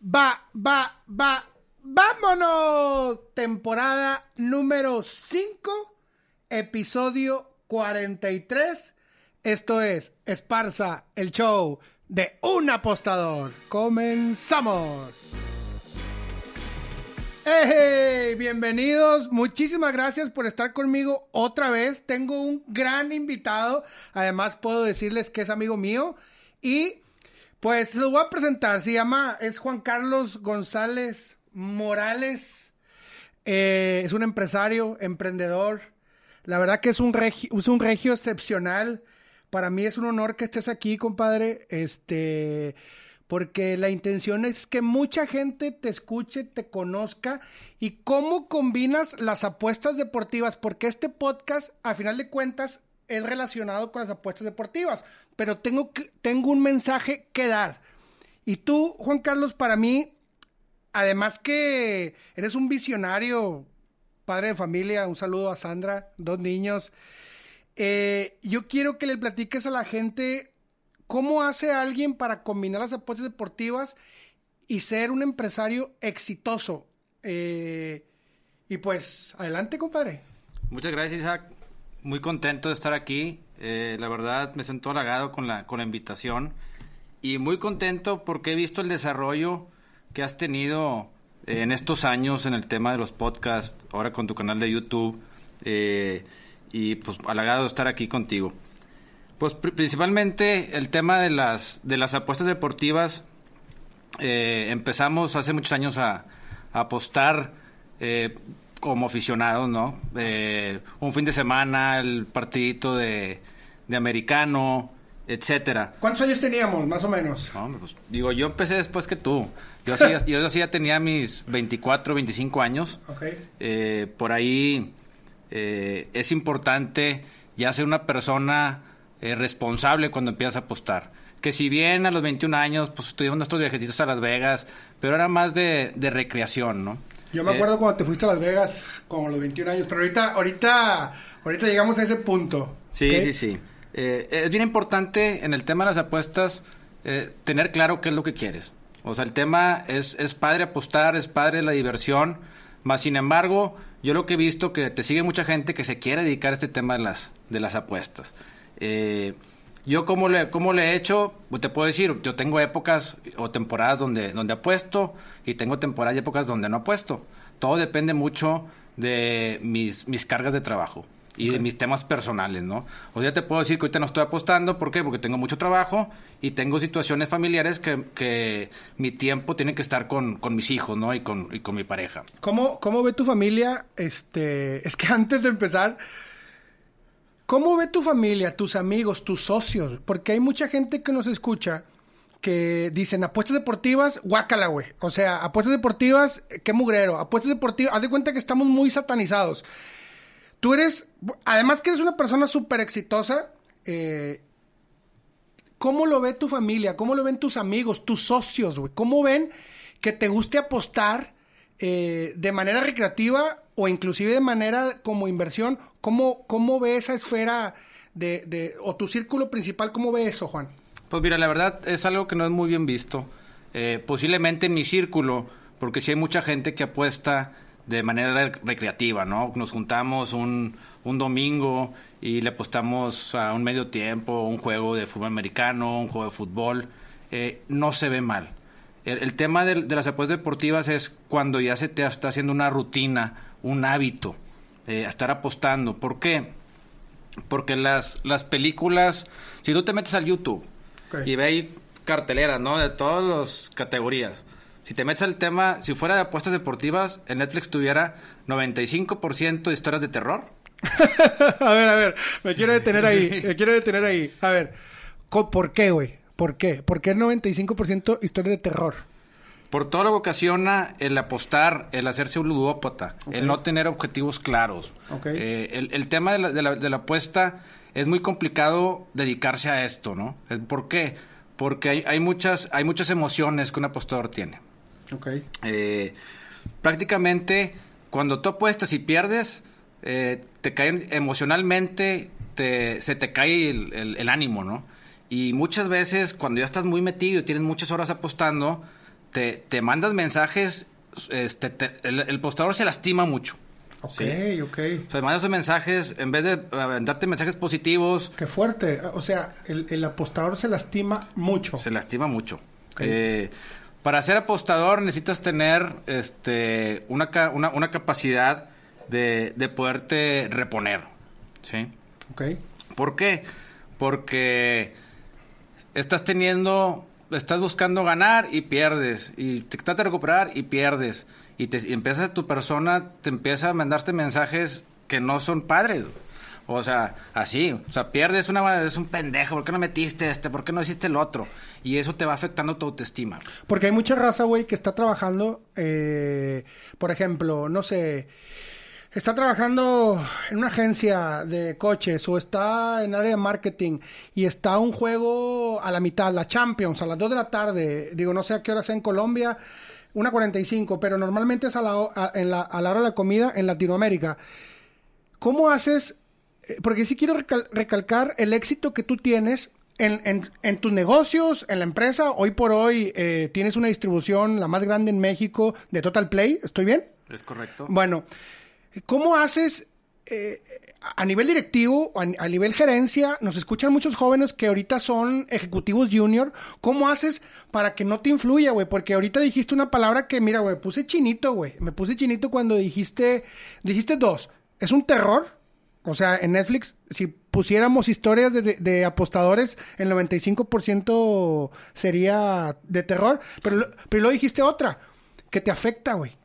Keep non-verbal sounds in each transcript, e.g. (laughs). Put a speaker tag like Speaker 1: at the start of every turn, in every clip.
Speaker 1: Va, va, va, vámonos. Temporada número 5, episodio 43. Esto es Esparza, el show de un apostador. Comenzamos. ¡Hey! Bienvenidos. Muchísimas gracias por estar conmigo otra vez. Tengo un gran invitado. Además, puedo decirles que es amigo mío. Y pues lo voy a presentar. Se llama, es Juan Carlos González Morales. Eh, es un empresario, emprendedor. La verdad que es un regio, es un regio excepcional. Para mí es un honor que estés aquí, compadre. Este, porque la intención es que mucha gente te escuche, te conozca y cómo combinas las apuestas deportivas, porque este podcast, a final de cuentas, es relacionado con las apuestas deportivas, pero tengo, que, tengo un mensaje que dar. Y tú, Juan Carlos, para mí, además que eres un visionario, padre de familia, un saludo a Sandra, dos niños. Eh, yo quiero que le platiques a la gente cómo hace alguien para combinar las apuestas deportivas y ser un empresario exitoso. Eh, y pues, adelante, compadre.
Speaker 2: Muchas gracias, Isaac. Muy contento de estar aquí. Eh, la verdad, me siento halagado con la, con la invitación. Y muy contento porque he visto el desarrollo que has tenido en estos años en el tema de los podcasts, ahora con tu canal de YouTube. Eh, y pues halagado de estar aquí contigo. Pues principalmente el tema de las, de las apuestas deportivas. Eh, empezamos hace muchos años a, a apostar eh, como aficionados, ¿no? Eh, un fin de semana, el partidito de, de americano, etcétera.
Speaker 1: ¿Cuántos años teníamos, más o menos?
Speaker 2: No, pues, digo, yo empecé después que tú. Yo sí, yo, (laughs) yo sí ya tenía mis 24, 25 años.
Speaker 1: Ok.
Speaker 2: por ahí es importante ya ser una persona eh, responsable cuando empiezas a apostar. Que si bien a los 21 años, pues estuvimos nuestros viajecitos a Las Vegas, pero era más de, de recreación, ¿no?
Speaker 1: Yo me acuerdo cuando te fuiste a Las Vegas, como los 21 años, pero ahorita, ahorita, ahorita llegamos a ese punto.
Speaker 2: Sí, sí, sí. Eh, es bien importante en el tema de las apuestas eh, tener claro qué es lo que quieres. O sea, el tema es, es padre apostar, es padre la diversión, más sin embargo, yo lo que he visto que te sigue mucha gente que se quiere dedicar a este tema de las, de las apuestas. Eh, yo como le, como le he hecho, pues te puedo decir, yo tengo épocas o temporadas donde, donde apuesto y tengo temporadas y épocas donde no apuesto. Todo depende mucho de mis, mis cargas de trabajo y de mis temas personales, ¿no? O sea, te puedo decir que ahorita no estoy apostando, ¿por qué? Porque tengo mucho trabajo y tengo situaciones familiares que, que mi tiempo tiene que estar con, con mis hijos, ¿no? Y con, y con mi pareja.
Speaker 1: ¿Cómo, ¿Cómo ve tu familia? Este, es que (laughs) antes de empezar, ¿cómo ve tu familia, tus amigos, tus socios? Porque hay mucha gente que nos escucha que dicen apuestas deportivas, guácala, güey. O sea, apuestas deportivas, qué mugrero. Apuestas deportivas, haz de cuenta que estamos muy satanizados. Tú eres, además que eres una persona súper exitosa, eh, ¿cómo lo ve tu familia? ¿Cómo lo ven tus amigos, tus socios, güey? ¿Cómo ven que te guste apostar eh, de manera recreativa o inclusive de manera como inversión? ¿Cómo, cómo ve esa esfera de, de, o tu círculo principal, cómo ve eso, Juan?
Speaker 2: Pues mira, la verdad es algo que no es muy bien visto. Eh, posiblemente en mi círculo, porque sí hay mucha gente que apuesta de manera recreativa, ¿no? Nos juntamos un, un domingo y le apostamos a un medio tiempo, un juego de fútbol americano, un juego de fútbol. Eh, no se ve mal. El, el tema de, de, las apuestas deportivas es cuando ya se te está haciendo una rutina, un hábito, eh, estar apostando. ¿Por qué? Porque las, las películas, si tú te metes al YouTube okay. y veis carteleras, ¿no? De todas las categorías. Si te metes al tema, si fuera de apuestas deportivas, en Netflix tuviera 95% de historias de terror. (laughs)
Speaker 1: a ver, a ver, me quiero detener ahí, me quiero detener ahí. A ver, ¿por qué, güey? ¿Por qué? ¿Por qué 95% historias de terror?
Speaker 2: Por todo lo que ocasiona el apostar, el hacerse un ludópata, el no tener objetivos claros. Eh, el, el, tema de la, de, la, de la, apuesta es muy complicado dedicarse a esto, ¿no? ¿Por qué? Porque hay, hay muchas, hay muchas emociones que un apostador tiene.
Speaker 1: Okay.
Speaker 2: Eh, prácticamente, cuando tú apuestas y pierdes, eh, te caen emocionalmente, te, se te cae el, el, el ánimo, ¿no? Y muchas veces, cuando ya estás muy metido y tienes muchas horas apostando, te, te mandas mensajes, este, te, el, el, apostador se lastima mucho.
Speaker 1: Ok, ¿sí? ok.
Speaker 2: O sea, mandas mensajes, en vez de darte mensajes positivos.
Speaker 1: Qué fuerte. O sea, el, el apostador se lastima mucho.
Speaker 2: Se lastima mucho. Okay. Eh, para ser apostador necesitas tener este, una, una, una capacidad de, de, poderte reponer. ¿Sí?
Speaker 1: Ok.
Speaker 2: ¿Por qué? Porque estás teniendo, estás buscando ganar y pierdes, y te tratas de recuperar y pierdes, y, te, empieza tu persona, te empieza a mandarte mensajes que no son padres. O sea, así, o sea, pierdes una, es un pendejo, ¿por qué no metiste este? ¿Por qué no hiciste el otro? Y eso te va afectando tu autoestima.
Speaker 1: Porque hay mucha raza, güey, que está trabajando, eh, por ejemplo, no sé, está trabajando en una agencia de coches o está en área de marketing y está un juego a la mitad, la Champions, a las 2 de la tarde, digo, no sé a qué hora sea en Colombia, una 45, pero normalmente es a la, a, en la, a la hora de la comida en Latinoamérica. ¿Cómo haces? Porque sí quiero recal recalcar el éxito que tú tienes en, en, en, tus negocios, en la empresa. Hoy por hoy eh, tienes una distribución, la más grande en México, de Total Play. ¿Estoy bien?
Speaker 2: Es correcto.
Speaker 1: Bueno, ¿Cómo haces eh, a nivel directivo, a, nivel gerencia? Nos escuchan muchos jóvenes que ahorita son ejecutivos junior. ¿Cómo haces para que no te influya, güey? Porque ahorita dijiste una palabra que, mira, güey, puse chinito, güey. Me puse chinito cuando dijiste, dijiste dos. ¿Es un terror? O sea, en Netflix, si pusiéramos historias de, de, de apostadores, el 95% sería de terror. Pero, pero luego dijiste otra, que te afecta, güey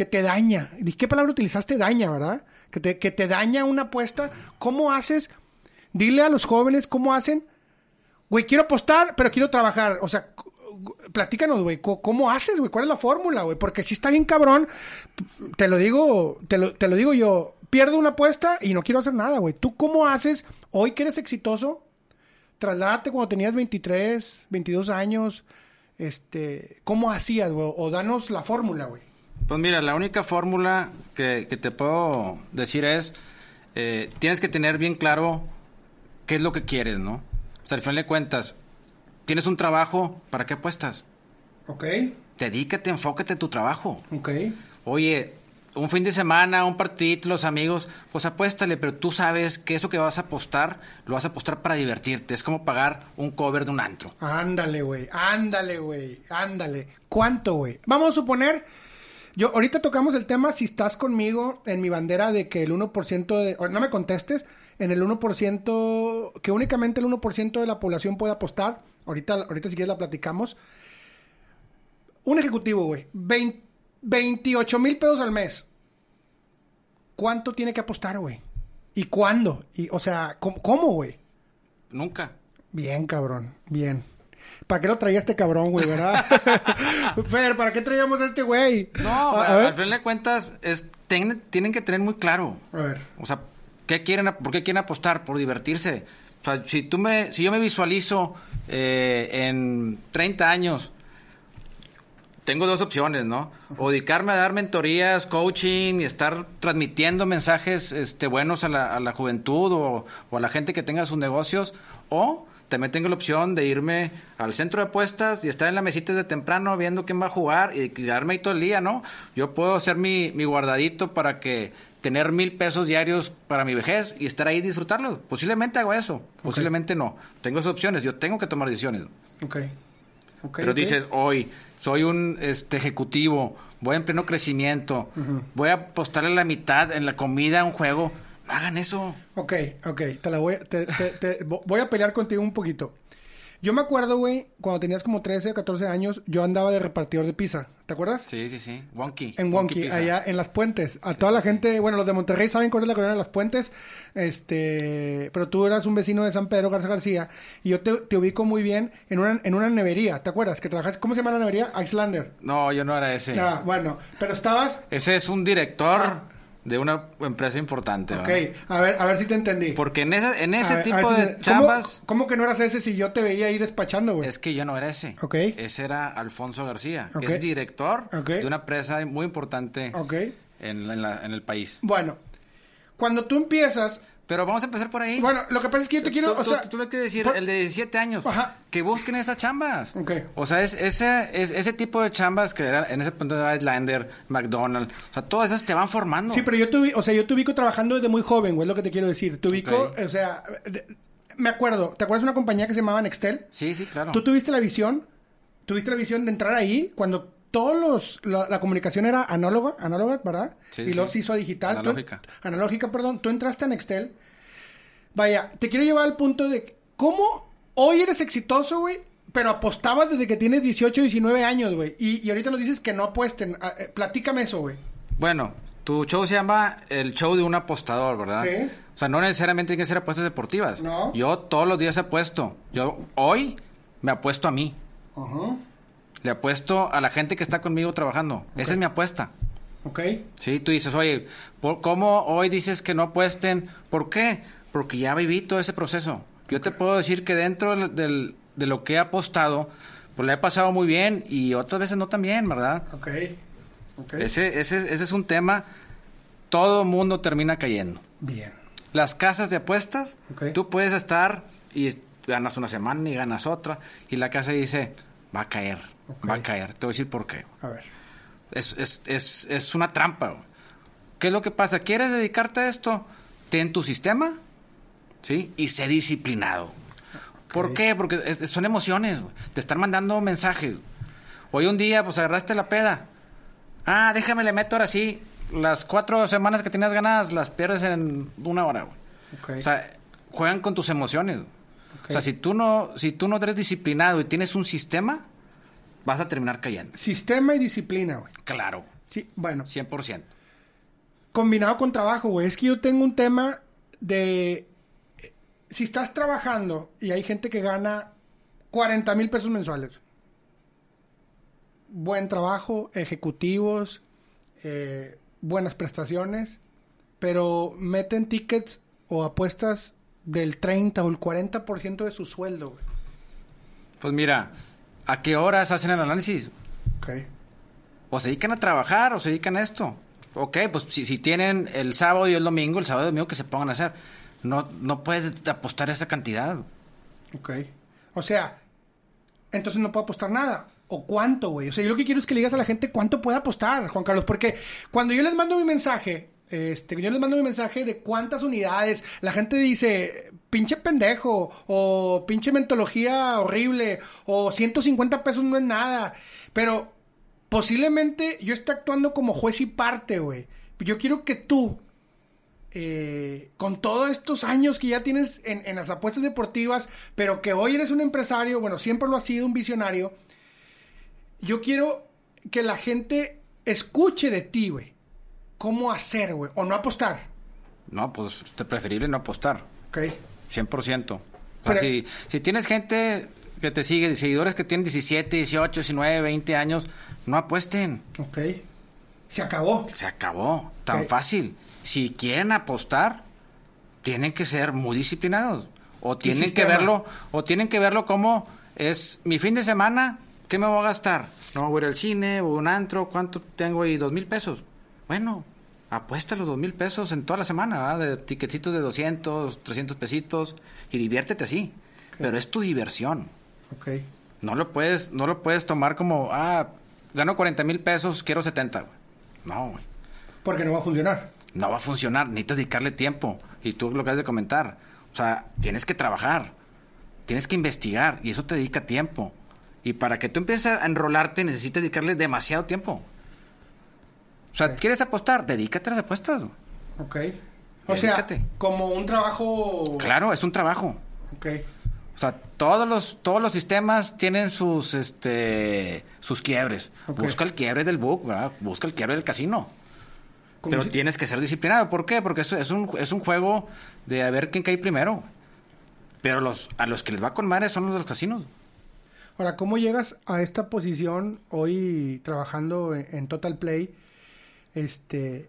Speaker 1: que te daña. ¿Qué palabra utilizaste? Daña, ¿verdad? Que te, que te daña una apuesta. ¿Cómo haces? Dile a los jóvenes cómo hacen. Güey, quiero apostar, pero quiero trabajar. O sea, platícanos, güey, ¿cómo haces, güey? ¿Cuál es la fórmula, güey? Porque si está bien cabrón, te lo digo, te lo, te lo digo yo, pierdo una apuesta y no quiero hacer nada, güey. ¿Tú cómo haces, hoy que eres exitoso, trasládate cuando tenías 23, 22 años, este, ¿cómo hacías, güey? O danos la fórmula, güey.
Speaker 2: Pues mira, la única fórmula que, que, te puedo decir es, eh, tienes que tener bien claro qué es lo que quieres, ¿no? O sea, al final de cuentas, tienes un trabajo, ¿para qué apuestas?
Speaker 1: Ok.
Speaker 2: Dedícate, enfócate en tu trabajo.
Speaker 1: Ok.
Speaker 2: Oye, un fin de semana, un partidito, los amigos, pues apuéstale, pero tú sabes que eso que vas a apostar, lo vas a apostar para divertirte. Es como pagar un cover de un antro.
Speaker 1: Ándale, güey, ándale, güey, ándale. ¿Cuánto, güey? Vamos a suponer yo, ahorita tocamos el tema si estás conmigo en mi bandera de que el 1% de... No me contestes, en el 1%, que únicamente el 1% de la población puede apostar. Ahorita, ahorita si quieres la platicamos. Un ejecutivo, güey. 28 mil pesos al mes. ¿Cuánto tiene que apostar, güey? ¿Y cuándo? Y, o sea, ¿cómo, güey?
Speaker 2: Nunca.
Speaker 1: Bien, cabrón. Bien. ¿Para qué lo traía este cabrón, güey, verdad? (laughs) Fer, ¿para qué traíamos a este güey?
Speaker 2: No, a, a al final de cuentas, es, ten, tienen que tener muy claro.
Speaker 1: A ver.
Speaker 2: O sea, ¿qué quieren, ¿por qué quieren apostar? Por divertirse. O sea, si, tú me, si yo me visualizo eh, en 30 años, tengo dos opciones, ¿no? O dedicarme a dar mentorías, coaching y estar transmitiendo mensajes este, buenos a la, a la juventud o, o a la gente que tenga sus negocios, o también tengo la opción de irme al centro de apuestas y estar en la mesita desde temprano viendo quién va a jugar y quedarme ahí todo el día, ¿no? Yo puedo hacer mi, mi guardadito para que tener mil pesos diarios para mi vejez y estar ahí y disfrutarlo. Posiblemente hago eso, posiblemente okay. no. Tengo esas opciones, yo tengo que tomar decisiones.
Speaker 1: Ok. Okay,
Speaker 2: Pero
Speaker 1: okay.
Speaker 2: dices, hoy soy un este, ejecutivo, voy en pleno crecimiento, uh -huh. voy a apostarle la mitad en la comida a un juego hagan eso.
Speaker 1: Ok, ok, te la voy, te, te, te, voy a pelear contigo un poquito. Yo me acuerdo, güey, cuando tenías como 13 o 14 años, yo andaba de repartidor de pizza. ¿Te acuerdas?
Speaker 2: Sí, sí, sí. Wonky.
Speaker 1: En Wonky,
Speaker 2: Pizza.
Speaker 1: allá en Las Puentes. A toda la gente, bueno, los de Monterrey saben cuál es la colonia de Las Puentes. Este, pero tú eras un vecino de San Pedro Garza García. Y yo te, te ubico muy bien en una, en una nevería. ¿Te acuerdas? Que trabajas, ¿cómo se llama la nevería? Icelander.
Speaker 2: No, yo no era ese.
Speaker 1: Ah, bueno, pero estabas.
Speaker 2: Ese es un director
Speaker 1: Ah.
Speaker 2: De una empresa importante.
Speaker 1: Ok,
Speaker 2: ¿verdad?
Speaker 1: a ver, a ver si te entendí.
Speaker 2: Porque en ese, en ese
Speaker 1: a
Speaker 2: tipo
Speaker 1: ver
Speaker 2: de
Speaker 1: te- ¿Cómo-
Speaker 2: chambas...
Speaker 1: ¿Cómo, que no eras ese si yo te veía ahí despachando, güey?
Speaker 2: Es que yo no era ese.
Speaker 1: Ok.
Speaker 2: Ese era Alfonso García.
Speaker 1: Ok.
Speaker 2: Es director de una empresa muy importante
Speaker 1: Ok.
Speaker 2: en, la- en la- en el país.
Speaker 1: Bueno, cuando tú empiezas.
Speaker 2: Pero vamos a empezar por ahí.
Speaker 1: Bueno, lo que pasa es que yo te quiero.
Speaker 2: Tú-
Speaker 1: o sea,
Speaker 2: tú tuve que decir,
Speaker 1: por-
Speaker 2: el de 17 años,
Speaker 1: Ajá.
Speaker 2: que busquen esas chambas.
Speaker 1: Ok.
Speaker 2: O sea, es, ese, es, ese tipo de chambas que era, en ese punto era Islander, McDonald's, o sea, todas esas te van formando.
Speaker 1: Sí, pero yo te, o sea, yo te ubico trabajando desde muy joven, güey, es lo que te quiero decir. Te ubico,
Speaker 2: Ok.
Speaker 1: o sea, de- me acuerdo, ¿te acuerdas de una compañía que se llamaba Nextel?
Speaker 2: Sí, sí, claro.
Speaker 1: Tú tuviste la visión, tuviste la visión de entrar ahí cuando todos los, la, la comunicación era análoga, análoga, ¿verdad?
Speaker 2: Sí,
Speaker 1: y luego
Speaker 2: sí.
Speaker 1: se hizo digital. Tú-
Speaker 2: Analógica.
Speaker 1: analógica, perdón. Tú entraste a Nextel. Vaya, te quiero llevar al punto de cómo hoy eres exitoso, güey, pero apostabas desde que tienes 18, 19 años, güey. Y, y ahorita nos dices que no apuesten. Ah, eh, platícame eso, güey.
Speaker 2: Bueno, tu show se llama el show de un apostador, ¿verdad?
Speaker 1: Sí.
Speaker 2: O sea, no necesariamente tiene que ser apuestas deportivas.
Speaker 1: No.
Speaker 2: Yo todos los días apuesto. Yo hoy me apuesto a mí.
Speaker 1: Ajá.
Speaker 2: Le apuesto a la gente que está conmigo trabajando. Esa es mi apuesta.
Speaker 1: Ok.
Speaker 2: Sí, tú dices, oye, ¿por- ¿cómo hoy dices que no apuesten? ¿Por qué? Porque ya viví todo ese proceso. Yo te puedo decir que dentro del- del- de lo que he apostado, pues le he pasado muy bien y otras veces no tan bien, ¿verdad?
Speaker 1: Ok. Ok.
Speaker 2: Ese, ese, ese es un tema, todo mundo termina cayendo.
Speaker 1: Bien.
Speaker 2: Las casas de apuestas,
Speaker 1: Ok.
Speaker 2: tú puedes estar y ganas una semana y ganas otra y la casa dice, va a caer,
Speaker 1: Ok.
Speaker 2: va a caer. Te voy a decir por qué.
Speaker 1: A ver.
Speaker 2: Es, es, es, es una trampa. güey. ¿Qué es lo que pasa? ¿Quieres dedicarte a esto? Ten tu sistema, ¿sí? Y sé disciplinado. ¿Por
Speaker 1: Ok.
Speaker 2: qué? Porque es- son emociones, güey. Te están mandando mensajes. Hoy un día, pues agarraste la peda. Ah, déjame le meto ahora sí. Las cuatro semanas que tenías ganadas las pierdes en una hora, güey.
Speaker 1: Ok.
Speaker 2: O sea, juegan con tus emociones. güey.
Speaker 1: Ok.
Speaker 2: O sea, si tú no, si tú no eres disciplinado y tienes un sistema, vas a terminar cayendo.
Speaker 1: Sistema y disciplina, güey.
Speaker 2: Claro,
Speaker 1: Sí, bueno.
Speaker 2: 100%.
Speaker 1: Combinado con trabajo, güey. Es que yo tengo un tema de... Si estás trabajando y hay gente que gana 40 mil pesos mensuales. Buen trabajo, ejecutivos, eh, buenas prestaciones, pero meten tickets o apuestas del 30 o el 40% de su sueldo, güey.
Speaker 2: Pues mira, ¿a qué horas hacen el análisis?
Speaker 1: Ok.
Speaker 2: O se dedican a trabajar o se dedican a esto. Ok, pues si, si tienen el sábado y el domingo, el sábado y el domingo que se pongan a hacer. No, no puedes apostar esa cantidad.
Speaker 1: Ok. O sea, entonces no puedo apostar nada. ¿O cuánto, güey? O sea, yo lo que quiero es que le digas a la gente cuánto puede apostar, Juan Carlos. Porque cuando yo les mando mi mensaje, este, yo les mando mi mensaje de cuántas unidades, la gente dice, pinche pendejo, o pinche mentología horrible, o 150 pesos no es nada. Pero posiblemente yo esté actuando como juez y parte, güey. Yo quiero que tú, eh, con todos estos años que ya tienes en, en las apuestas deportivas, pero que hoy eres un empresario, bueno, siempre lo has sido, un visionario, yo quiero que la gente escuche de ti, güey. ¿Cómo hacer, güey? O no apostar,
Speaker 2: No, pues es preferible no apostar.
Speaker 1: ¿ok?
Speaker 2: 100%. O sea, si, si tienes gente que te sigue, seguidores que tienen 17, 18, 19, 20 años, no apuesten.
Speaker 1: Ok. Se acabó.
Speaker 2: Se acabó. Tan fácil. Si quieren apostar, tienen que ser muy disciplinados. O tienen que verlo, o tienen que verlo como es mi fin de semana, ¿qué me voy a gastar? No voy a ir al cine, voy a un antro, ¿cuánto tengo ahí? Dos mil pesos. Bueno, apuesta los dos mil pesos en toda la semana, ¿verdad? de tiquetitos de 200, 300 pesitos y diviértete así. Pero es tu diversión.
Speaker 1: Ok.
Speaker 2: No lo puedes, no lo puedes tomar como, ah, gano 40 mil pesos, quiero 70. güey. No, güey.
Speaker 1: Porque no va a funcionar.
Speaker 2: No va a funcionar, necesitas dedicarle tiempo. Y tú lo que has de comentar. O sea, tienes que trabajar, tienes que investigar y eso te dedica tiempo. Y para que tú empieces a enrolarte necesitas dedicarle demasiado tiempo. O sea. ¿quieres apostar? Dedícate a las apuestas.
Speaker 1: Ok. O sea, como un trabajo...
Speaker 2: Claro, es un trabajo.
Speaker 1: Ok.
Speaker 2: O sea, todos los, todos los sistemas tienen sus, este, sus quiebres. Busca el quiebre del book, ¿verdad? Busca el quiebre del casino. Pero
Speaker 1: si-
Speaker 2: tienes que ser disciplinado. ¿Por qué? Porque es un, es un juego de a ver quién cae primero. Pero los, a los que les va con madre son los de los casinos.
Speaker 1: Ahora, ¿cómo llegas a esta posición hoy trabajando en, en Total Play? Este.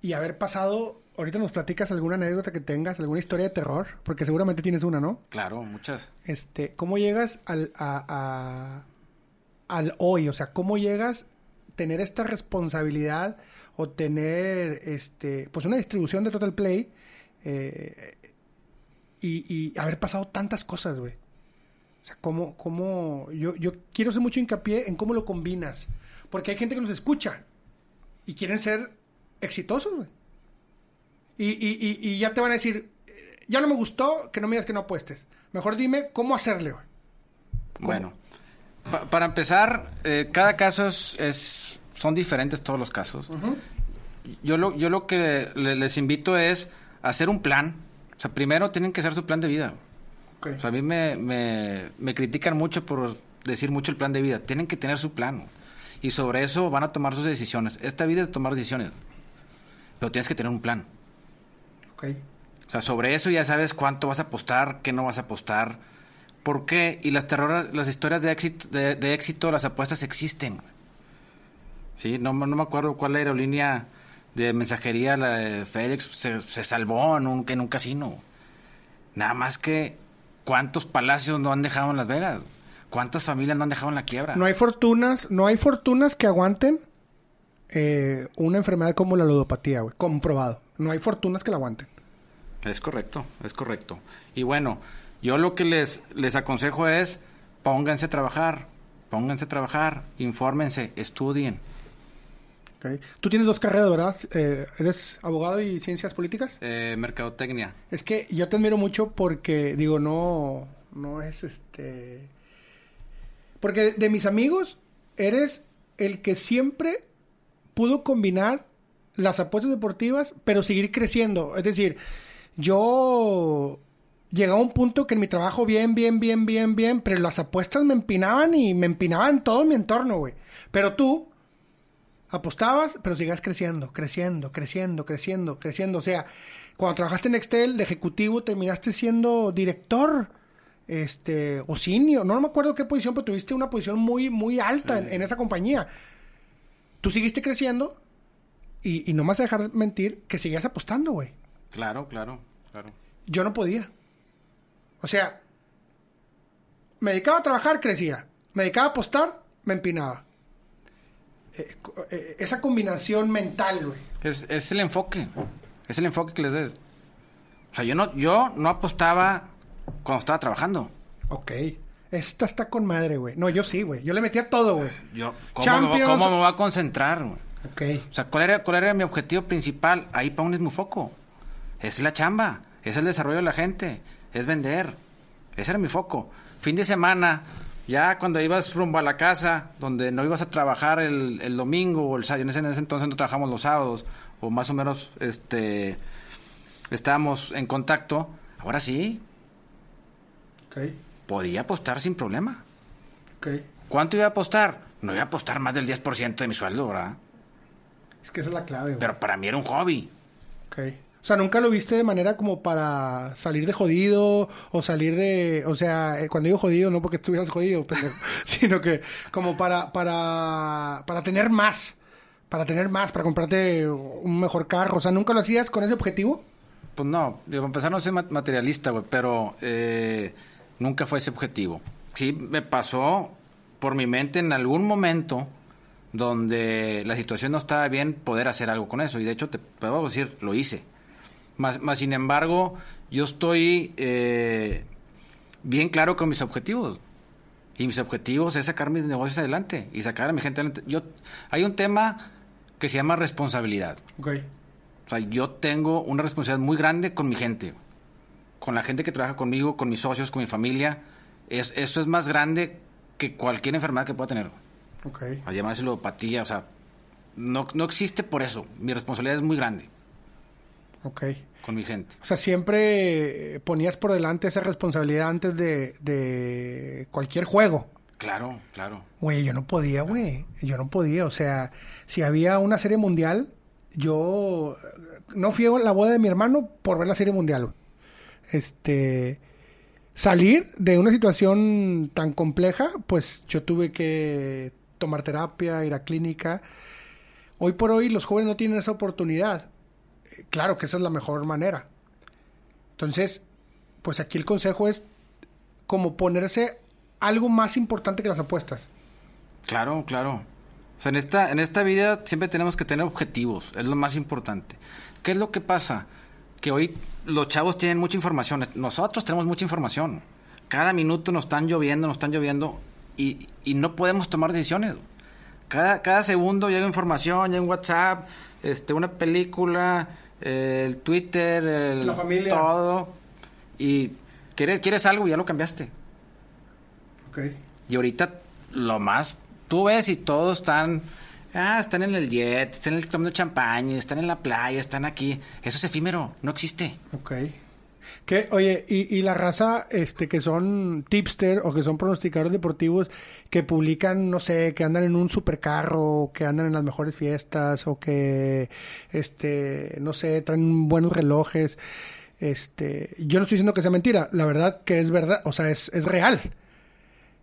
Speaker 1: Y haber pasado. Ahorita nos platicas alguna anécdota que tengas, alguna historia de terror, porque seguramente tienes una, ¿no?
Speaker 2: Claro, muchas.
Speaker 1: Este, ¿cómo llegas al, a- a- al hoy? O sea, ¿cómo llegas a tener esta responsabilidad o tener este, pues una distribución de Total Play eh, y, y haber pasado tantas cosas, güey? O sea, ¿cómo, cómo, yo, yo quiero hacer mucho hincapié en cómo lo combinas. Porque hay gente que nos escucha y quieren ser exitosos, güey. Y, y, y, y ya te van a decir, eh, ya no me gustó, que no me digas que no apuestes. Mejor dime cómo hacerle, güey. ¿Cómo?
Speaker 2: Bueno, pa- para empezar, eh, cada caso es, es- son diferentes todos los casos. Yo lo, yo lo que le- les invito es hacer un plan. O sea, primero tienen que hacer su plan de vida. O sea, a mí me, me, me critican mucho por decir mucho el plan de vida. Tienen que tener su plan. Y sobre eso van a tomar sus decisiones. Esta vida es tomar decisiones. Pero tienes que tener un plan.
Speaker 1: ok.
Speaker 2: O sea, sobre eso ya sabes cuánto vas a apostar, qué no vas a apostar, por qué. Y las terror, las historias de éxito, de, de éxito, las apuestas existen. Sí, no, me- no me acuerdo cuál aerolínea de mensajería, la de FedEx, se, se salvó en un, en un casino. Nada más que cuántos palacios no han dejado en Las Vegas. ¿Cuántas familias no han dejado en la quiebra?
Speaker 1: No hay fortunas, no hay fortunas que aguanten eh, una enfermedad como la ludopatía, güey. Comprobado. No hay fortunas que la aguanten.
Speaker 2: Es correcto, es correcto. Y bueno, yo lo que les, les aconsejo es pónganse a trabajar, pónganse a trabajar, infórmense, estudien.
Speaker 1: ok. Tú tienes dos carreras, ¿verdad? Eh, ¿Eres abogado y ciencias políticas?
Speaker 2: Eh, mercadotecnia.
Speaker 1: Es que yo te admiro mucho porque, digo, no, no es este... Porque de, mis amigos, eres el que siempre pudo combinar las apuestas deportivas, pero seguir creciendo. Es decir, yo llegué a un punto que en mi trabajo bien, bien, bien, bien, bien, pero las apuestas me empinaban y me empinaban todo mi entorno, güey. Pero tú apostabas, pero sigas creciendo, creciendo, creciendo, creciendo, creciendo. O sea, cuando trabajaste en Excel de ejecutivo, terminaste siendo director, este, o no me acuerdo qué posición, pero tuviste una posición muy, muy alta en, en esa compañía. Tú seguiste creciendo y, y no me vas a dejar mentir que seguías apostando, güey.
Speaker 2: Claro, claro, claro.
Speaker 1: Yo no podía. O sea, me dedicaba a trabajar, crecía. Me dedicaba a apostar, me empinaba. Eh, eh, esa combinación mental, güey.
Speaker 2: Es, es el enfoque, es el enfoque que les des. O sea, yo no, yo no apostaba cuando estaba trabajando.
Speaker 1: Ok. Esta está con madre, güey. No, yo sí, güey. Yo le metía todo, güey.
Speaker 2: Yo, ¿cómo, me, cómo me va a concentrar? güey?
Speaker 1: Ok.
Speaker 2: O sea, ¿cuál era, ¿cuál era mi objetivo principal? Ahí pones mi foco. Es la chamba, es el desarrollo de la gente, es vender. Ese era mi foco. Fin de semana, ya cuando ibas rumbo a la casa, donde no ibas a trabajar el, el domingo o el sábado, en ese, en ese entonces no trabajamos los sábados, o más o menos este estábamos en contacto, ahora sí, Podía apostar sin problema. ¿Cuánto iba a apostar? No iba a apostar más del 10% de mi sueldo, ¿verdad?
Speaker 1: Es que esa es la clave, güey.
Speaker 2: Pero para mí era un hobby.
Speaker 1: O sea, nunca lo viste de manera como para salir de jodido o salir de... O sea, eh, cuando digo jodido, no porque estuvieras jodido, pendejo, (laughs) sino que como para, para, para tener más. Para tener más, para comprarte un mejor carro. O sea, ¿nunca lo hacías con ese objetivo?
Speaker 2: Pues no, digo, para empezar no soy ma- materialista, güey, pero eh, nunca fue ese objetivo. Sí me pasó por mi mente en algún momento donde la situación no estaba bien poder hacer algo con eso. Y de hecho, te puedo decir, lo hice. Más, más sin embargo, yo estoy eh, bien claro con mis objetivos. Y mis objetivos es sacar mis negocios adelante y sacar a mi gente adelante. Yo, hay un tema que se llama responsabilidad.
Speaker 1: Ok.
Speaker 2: O sea, yo tengo una responsabilidad muy grande con mi gente, con la gente que trabaja conmigo, con mis socios, con mi familia. Es, eso es más grande que cualquier enfermedad que pueda tener.
Speaker 1: Ok.
Speaker 2: A llamarse ludopatía, o sea, no, no existe por eso. Mi responsabilidad es muy grande.
Speaker 1: Ok.
Speaker 2: con mi gente.
Speaker 1: O sea, siempre ponías por delante esa responsabilidad antes de, de cualquier juego.
Speaker 2: Claro, claro.
Speaker 1: Güey, yo no podía, güey. Yo no podía. O sea, si había una serie mundial, yo no fui a la boda de mi hermano por ver la serie mundial. Este. Salir de una situación tan compleja, pues yo tuve que tomar terapia, ir a clínica. Hoy por hoy los jóvenes no tienen esa oportunidad. Eh, Claro que esa es la mejor manera. Entonces, pues aquí el consejo es como ponerse algo más importante que las apuestas.
Speaker 2: Claro, claro. O sea, en esta, en esta vida siempre tenemos que tener objetivos, es lo más importante. ¿Qué es lo que pasa? Que hoy los chavos tienen mucha información, nosotros tenemos mucha información. Cada minuto nos están lloviendo, nos están lloviendo y, y no podemos tomar decisiones. Cada, cada segundo llega información, llega un WhatsApp, este, una película, eh, el Twitter, el,
Speaker 1: La familia.
Speaker 2: todo. Y quieres, quieres algo y ya lo cambiaste.
Speaker 1: Ok.
Speaker 2: Y ahorita lo más, tú ves y todos están, ah, están en el jet, están tomando champaña, están en la playa, están aquí. Eso es efímero, no existe.
Speaker 1: Ok. Que, oye, y, y la raza este, que son tipster o que son pronosticadores deportivos que publican, no sé, que andan en un supercarro, que andan en las mejores fiestas o que, este, no sé, traen buenos relojes. Este, yo no estoy diciendo que sea mentira, la verdad que es verdad, o sea, es, es real.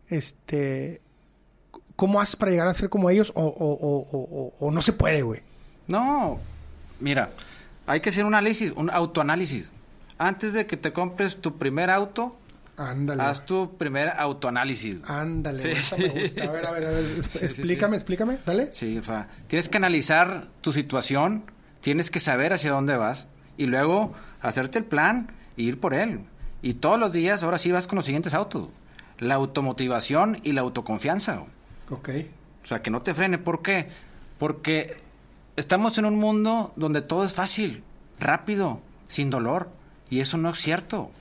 Speaker 1: Este, ¿cómo haces para llegar a ser como ellos o, o, o, o- o no se puede, güey?
Speaker 2: No, mira, hay que hacer un análisis, un autoanálisis. Antes de que te compres tu primer auto,
Speaker 1: Ándale.
Speaker 2: haz tu primer autoanálisis.
Speaker 1: Ándale,
Speaker 2: Sí.
Speaker 1: esa me gusta. A ver, a ver, a ver. (laughs) Explícame, explícame, dale.
Speaker 2: Sí, o sea, tienes que analizar tu situación, tienes que saber hacia dónde vas y luego hacerte el plan e ir por él. Y todos los días, ahora sí vas con los siguientes autos. La automotivación y la autoconfianza.
Speaker 1: Ok.
Speaker 2: O sea, que no te frene. ¿Por qué? Porque estamos en un mundo donde todo es fácil, rápido, sin dolor. Y eso no es cierto.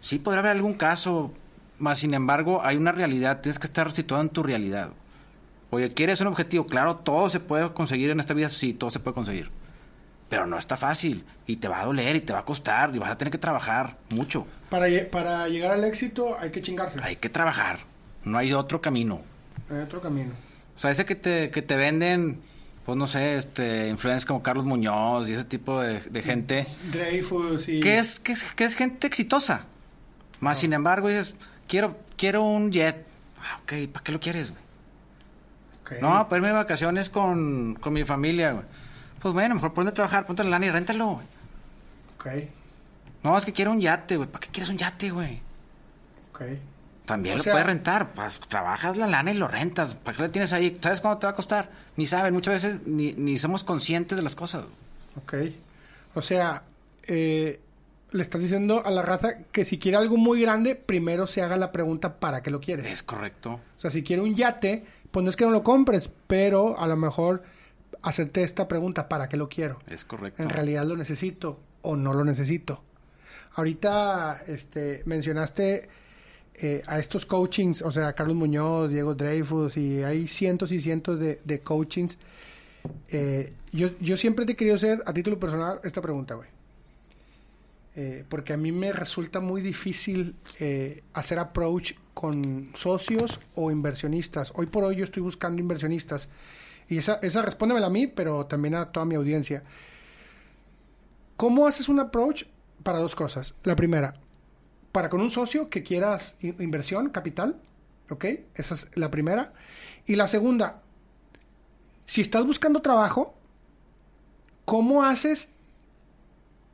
Speaker 2: Sí podrá haber algún caso, más sin embargo, hay una realidad. Tienes que estar situado en tu realidad. Oye, ¿quieres un objetivo? Claro, todo se puede conseguir en esta vida. Sí, todo se puede conseguir. Pero no está fácil. Y te va a doler y te va a costar. Y vas a tener que trabajar mucho.
Speaker 1: Para llegar al éxito hay que chingarse.
Speaker 2: Hay que trabajar. No hay otro camino.
Speaker 1: Hay otro camino.
Speaker 2: O sea, ese que te, que te venden, pues no sé, este, influencers como Carlos Muñoz y ese tipo de, de gente,
Speaker 1: Dreyfus y...
Speaker 2: que es, que es, que es gente exitosa. Más sin embargo, dices, quiero, quiero un jet. Ah, ok, ¿para qué lo quieres, güey?
Speaker 1: Ok.
Speaker 2: No, para irme de vacaciones con, con mi familia, güey. Pues bueno, mejor ponte a trabajar, ponte la lana y réntalo, güey.
Speaker 1: Ok,
Speaker 2: No, es que quiero un yate, güey. ¿Para qué quieres un yate, güey?
Speaker 1: ok.
Speaker 2: También
Speaker 1: O
Speaker 2: lo
Speaker 1: sea-
Speaker 2: puedes rentar. Pues, trabajas la lana y lo rentas. ¿Para qué lo tienes ahí? ¿Sabes cuánto te va a costar? Ni saben. Muchas veces ni, ni somos conscientes de las cosas.
Speaker 1: Ok. O sea, eh, le estás diciendo a la raza que si quiere algo muy grande, primero se haga la pregunta ¿para qué lo quieres?
Speaker 2: Es correcto.
Speaker 1: O sea, si quiere un yate, pues no es que no lo compres, pero a lo mejor hacerte esta pregunta ¿para qué lo quiero?
Speaker 2: Es correcto.
Speaker 1: ¿En realidad lo necesito o no lo necesito? Ahorita este, mencionaste eh, a estos coachings, o sea, Carlos Muñoz, Diego Dreyfus, y hay cientos y cientos de, de coachings. Eh, yo, yo siempre te he querido hacer, a título personal, esta pregunta, güey. Eh, porque a mí me resulta muy difícil hacer approach con socios o inversionistas. Hoy por hoy yo estoy buscando inversionistas. Y esa, esa respóndemela a mí, pero también a toda mi audiencia. ¿Cómo haces un approach para dos cosas? La primera, para con un socio que quieras inversión, capital, ¿ok? Esa es la primera. Y la segunda, si estás buscando trabajo, ¿cómo haces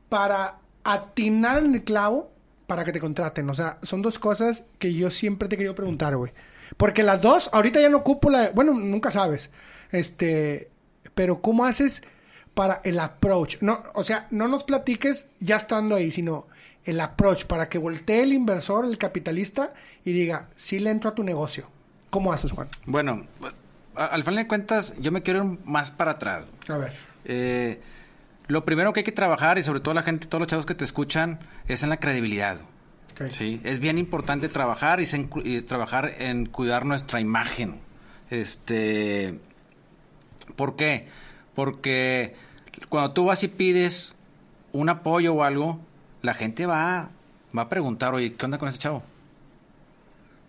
Speaker 1: para atinar en el clavo para que te contraten? O sea, son dos cosas que yo siempre te querido preguntar, güey. Porque las dos, ahorita ya no ocupo la... Bueno, nunca sabes. Este... Pero ¿cómo haces para el approach? No, o sea, no nos platiques ya estando ahí, sino el approach para que voltee el inversor, el capitalista y diga, sí le entro a tu negocio. ¿Cómo haces, Juan?
Speaker 2: Bueno, al final de cuentas, yo me quiero ir más para atrás.
Speaker 1: A ver.
Speaker 2: Eh, lo primero que hay que trabajar, y sobre todo la gente, todos los chavos que te escuchan, es en la credibilidad. Sí, es bien importante trabajar y, y trabajar en cuidar nuestra imagen. Este, ¿por qué? Porque cuando tú vas y pides un apoyo o algo, la gente va, va a preguntar, oye, ¿qué onda con ese chavo?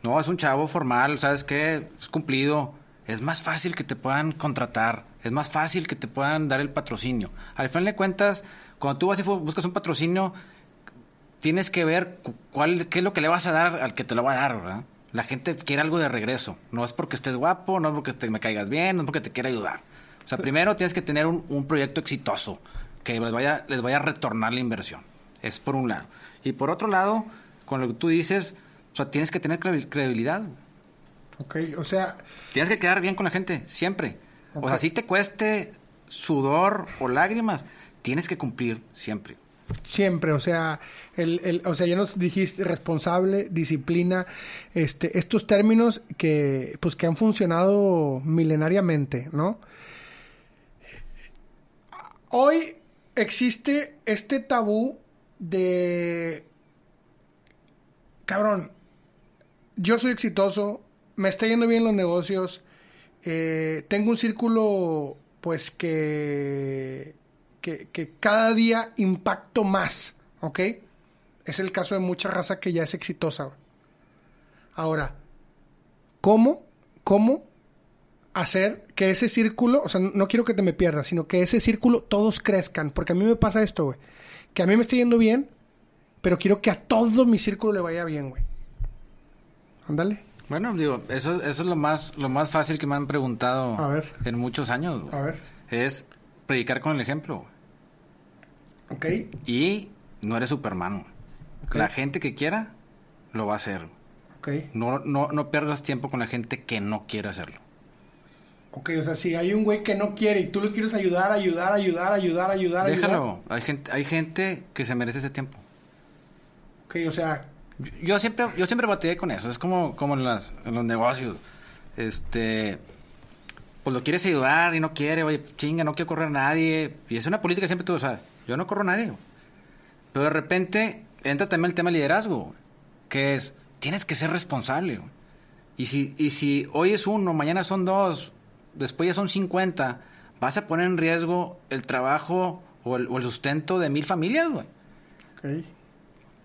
Speaker 2: No, es un chavo formal, ¿sabes qué? Es cumplido. Es más fácil que te puedan contratar. Es más fácil que te puedan dar el patrocinio. Al final de cuentas, cuando tú vas y buscas un patrocinio, tienes que ver cuál, qué es lo que le vas a dar al que te lo va a dar, ¿verdad? La gente quiere algo de regreso. No es porque estés guapo, no es porque te, me caigas bien, no es porque te quiera ayudar. O sea, primero tienes que tener un, un proyecto exitoso que les vaya, les vaya a retornar la inversión. Es por un lado. Y por otro lado, con lo que tú dices, o sea, tienes que tener credibilidad.
Speaker 1: Ok, o sea...
Speaker 2: Tienes que quedar bien con la gente, siempre. O sea, si te cueste sudor o lágrimas, tienes que cumplir siempre.
Speaker 1: Siempre, o sea, el, el, o sea, ya nos dijiste responsable, disciplina, este, estos términos que, pues, que han funcionado milenariamente, ¿no? Hoy existe este tabú de, cabrón, yo soy exitoso, me está yendo bien los negocios, eh, tengo un círculo pues que, que, cada día impacto más, ¿ok? Es el caso de mucha raza que ya es exitosa. Ahora, ¿cómo, cómo hacer que ese círculo, o sea, no quiero que te me pierdas, sino que ese círculo todos crezcan? Porque a mí me pasa esto, güey, que a mí me está yendo bien, pero quiero que a todo mi círculo le vaya bien, güey. Ándale.
Speaker 2: Bueno, digo, eso, eso es lo más, lo más fácil que me han preguntado en muchos años.
Speaker 1: A ver.
Speaker 2: Es predicar con el ejemplo.
Speaker 1: Ok.
Speaker 2: Y no eres Superman. La gente que quiera, lo va a hacer.
Speaker 1: Ok.
Speaker 2: No, no, no pierdas tiempo con la gente que no quiere hacerlo.
Speaker 1: Ok, o sea, si hay un güey que no quiere y tú lo quieres ayudar, ayudar, ayudar, ayudar, ayudar,
Speaker 2: Déjalo. Hay gente, hay gente que se merece ese tiempo.
Speaker 1: Ok, o sea,
Speaker 2: yo siempre, yo siempre batallé con eso. Es como, como en, las, en los negocios. Este, pues lo quieres ayudar y no quiere, oye, chinga, no quiero correr a nadie. Y es una política que siempre tú, sabes, yo no corro a nadie. Pero de repente entra también el tema del liderazgo, que es, tienes que ser responsable. Y si, y si hoy es uno, mañana son dos, después ya son 50, vas a poner en riesgo el trabajo o el, sustento de mil familias, güey.
Speaker 1: Okay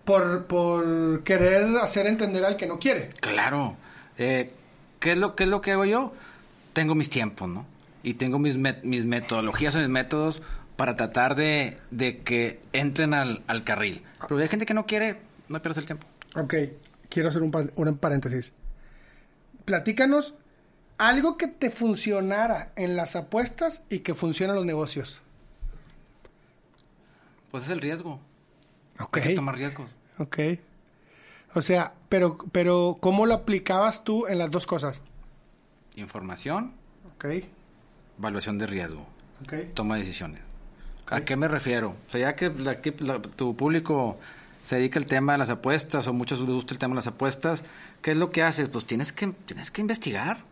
Speaker 1: por, por querer hacer entender al que no quiere.
Speaker 2: Claro. Eh, ¿qué, es lo, ¿Qué es lo que hago yo? Tengo mis tiempos, ¿no? Y tengo mis, mis metodologías o mis métodos para tratar de, de que entren al, al, carril. Pero hay gente que no quiere, no pierdas el tiempo.
Speaker 1: Ok, quiero hacer un, un paréntesis. Platícanos algo que te funcionara en las apuestas y que funciona en los negocios.
Speaker 2: Pues es el riesgo.
Speaker 1: Ok.
Speaker 2: Hay que tomar riesgos.
Speaker 1: Ok. O sea, pero, pero ¿cómo lo aplicabas tú en las dos cosas?
Speaker 2: Información.
Speaker 1: Ok.
Speaker 2: Evaluación de riesgo.
Speaker 1: Ok.
Speaker 2: Toma de decisiones. ¿A qué me refiero? O sea, ya que tu público se dedica al tema de las apuestas o muchos les gusta el tema de las apuestas, ¿qué es lo que haces? Pues tienes que, tienes que investigar.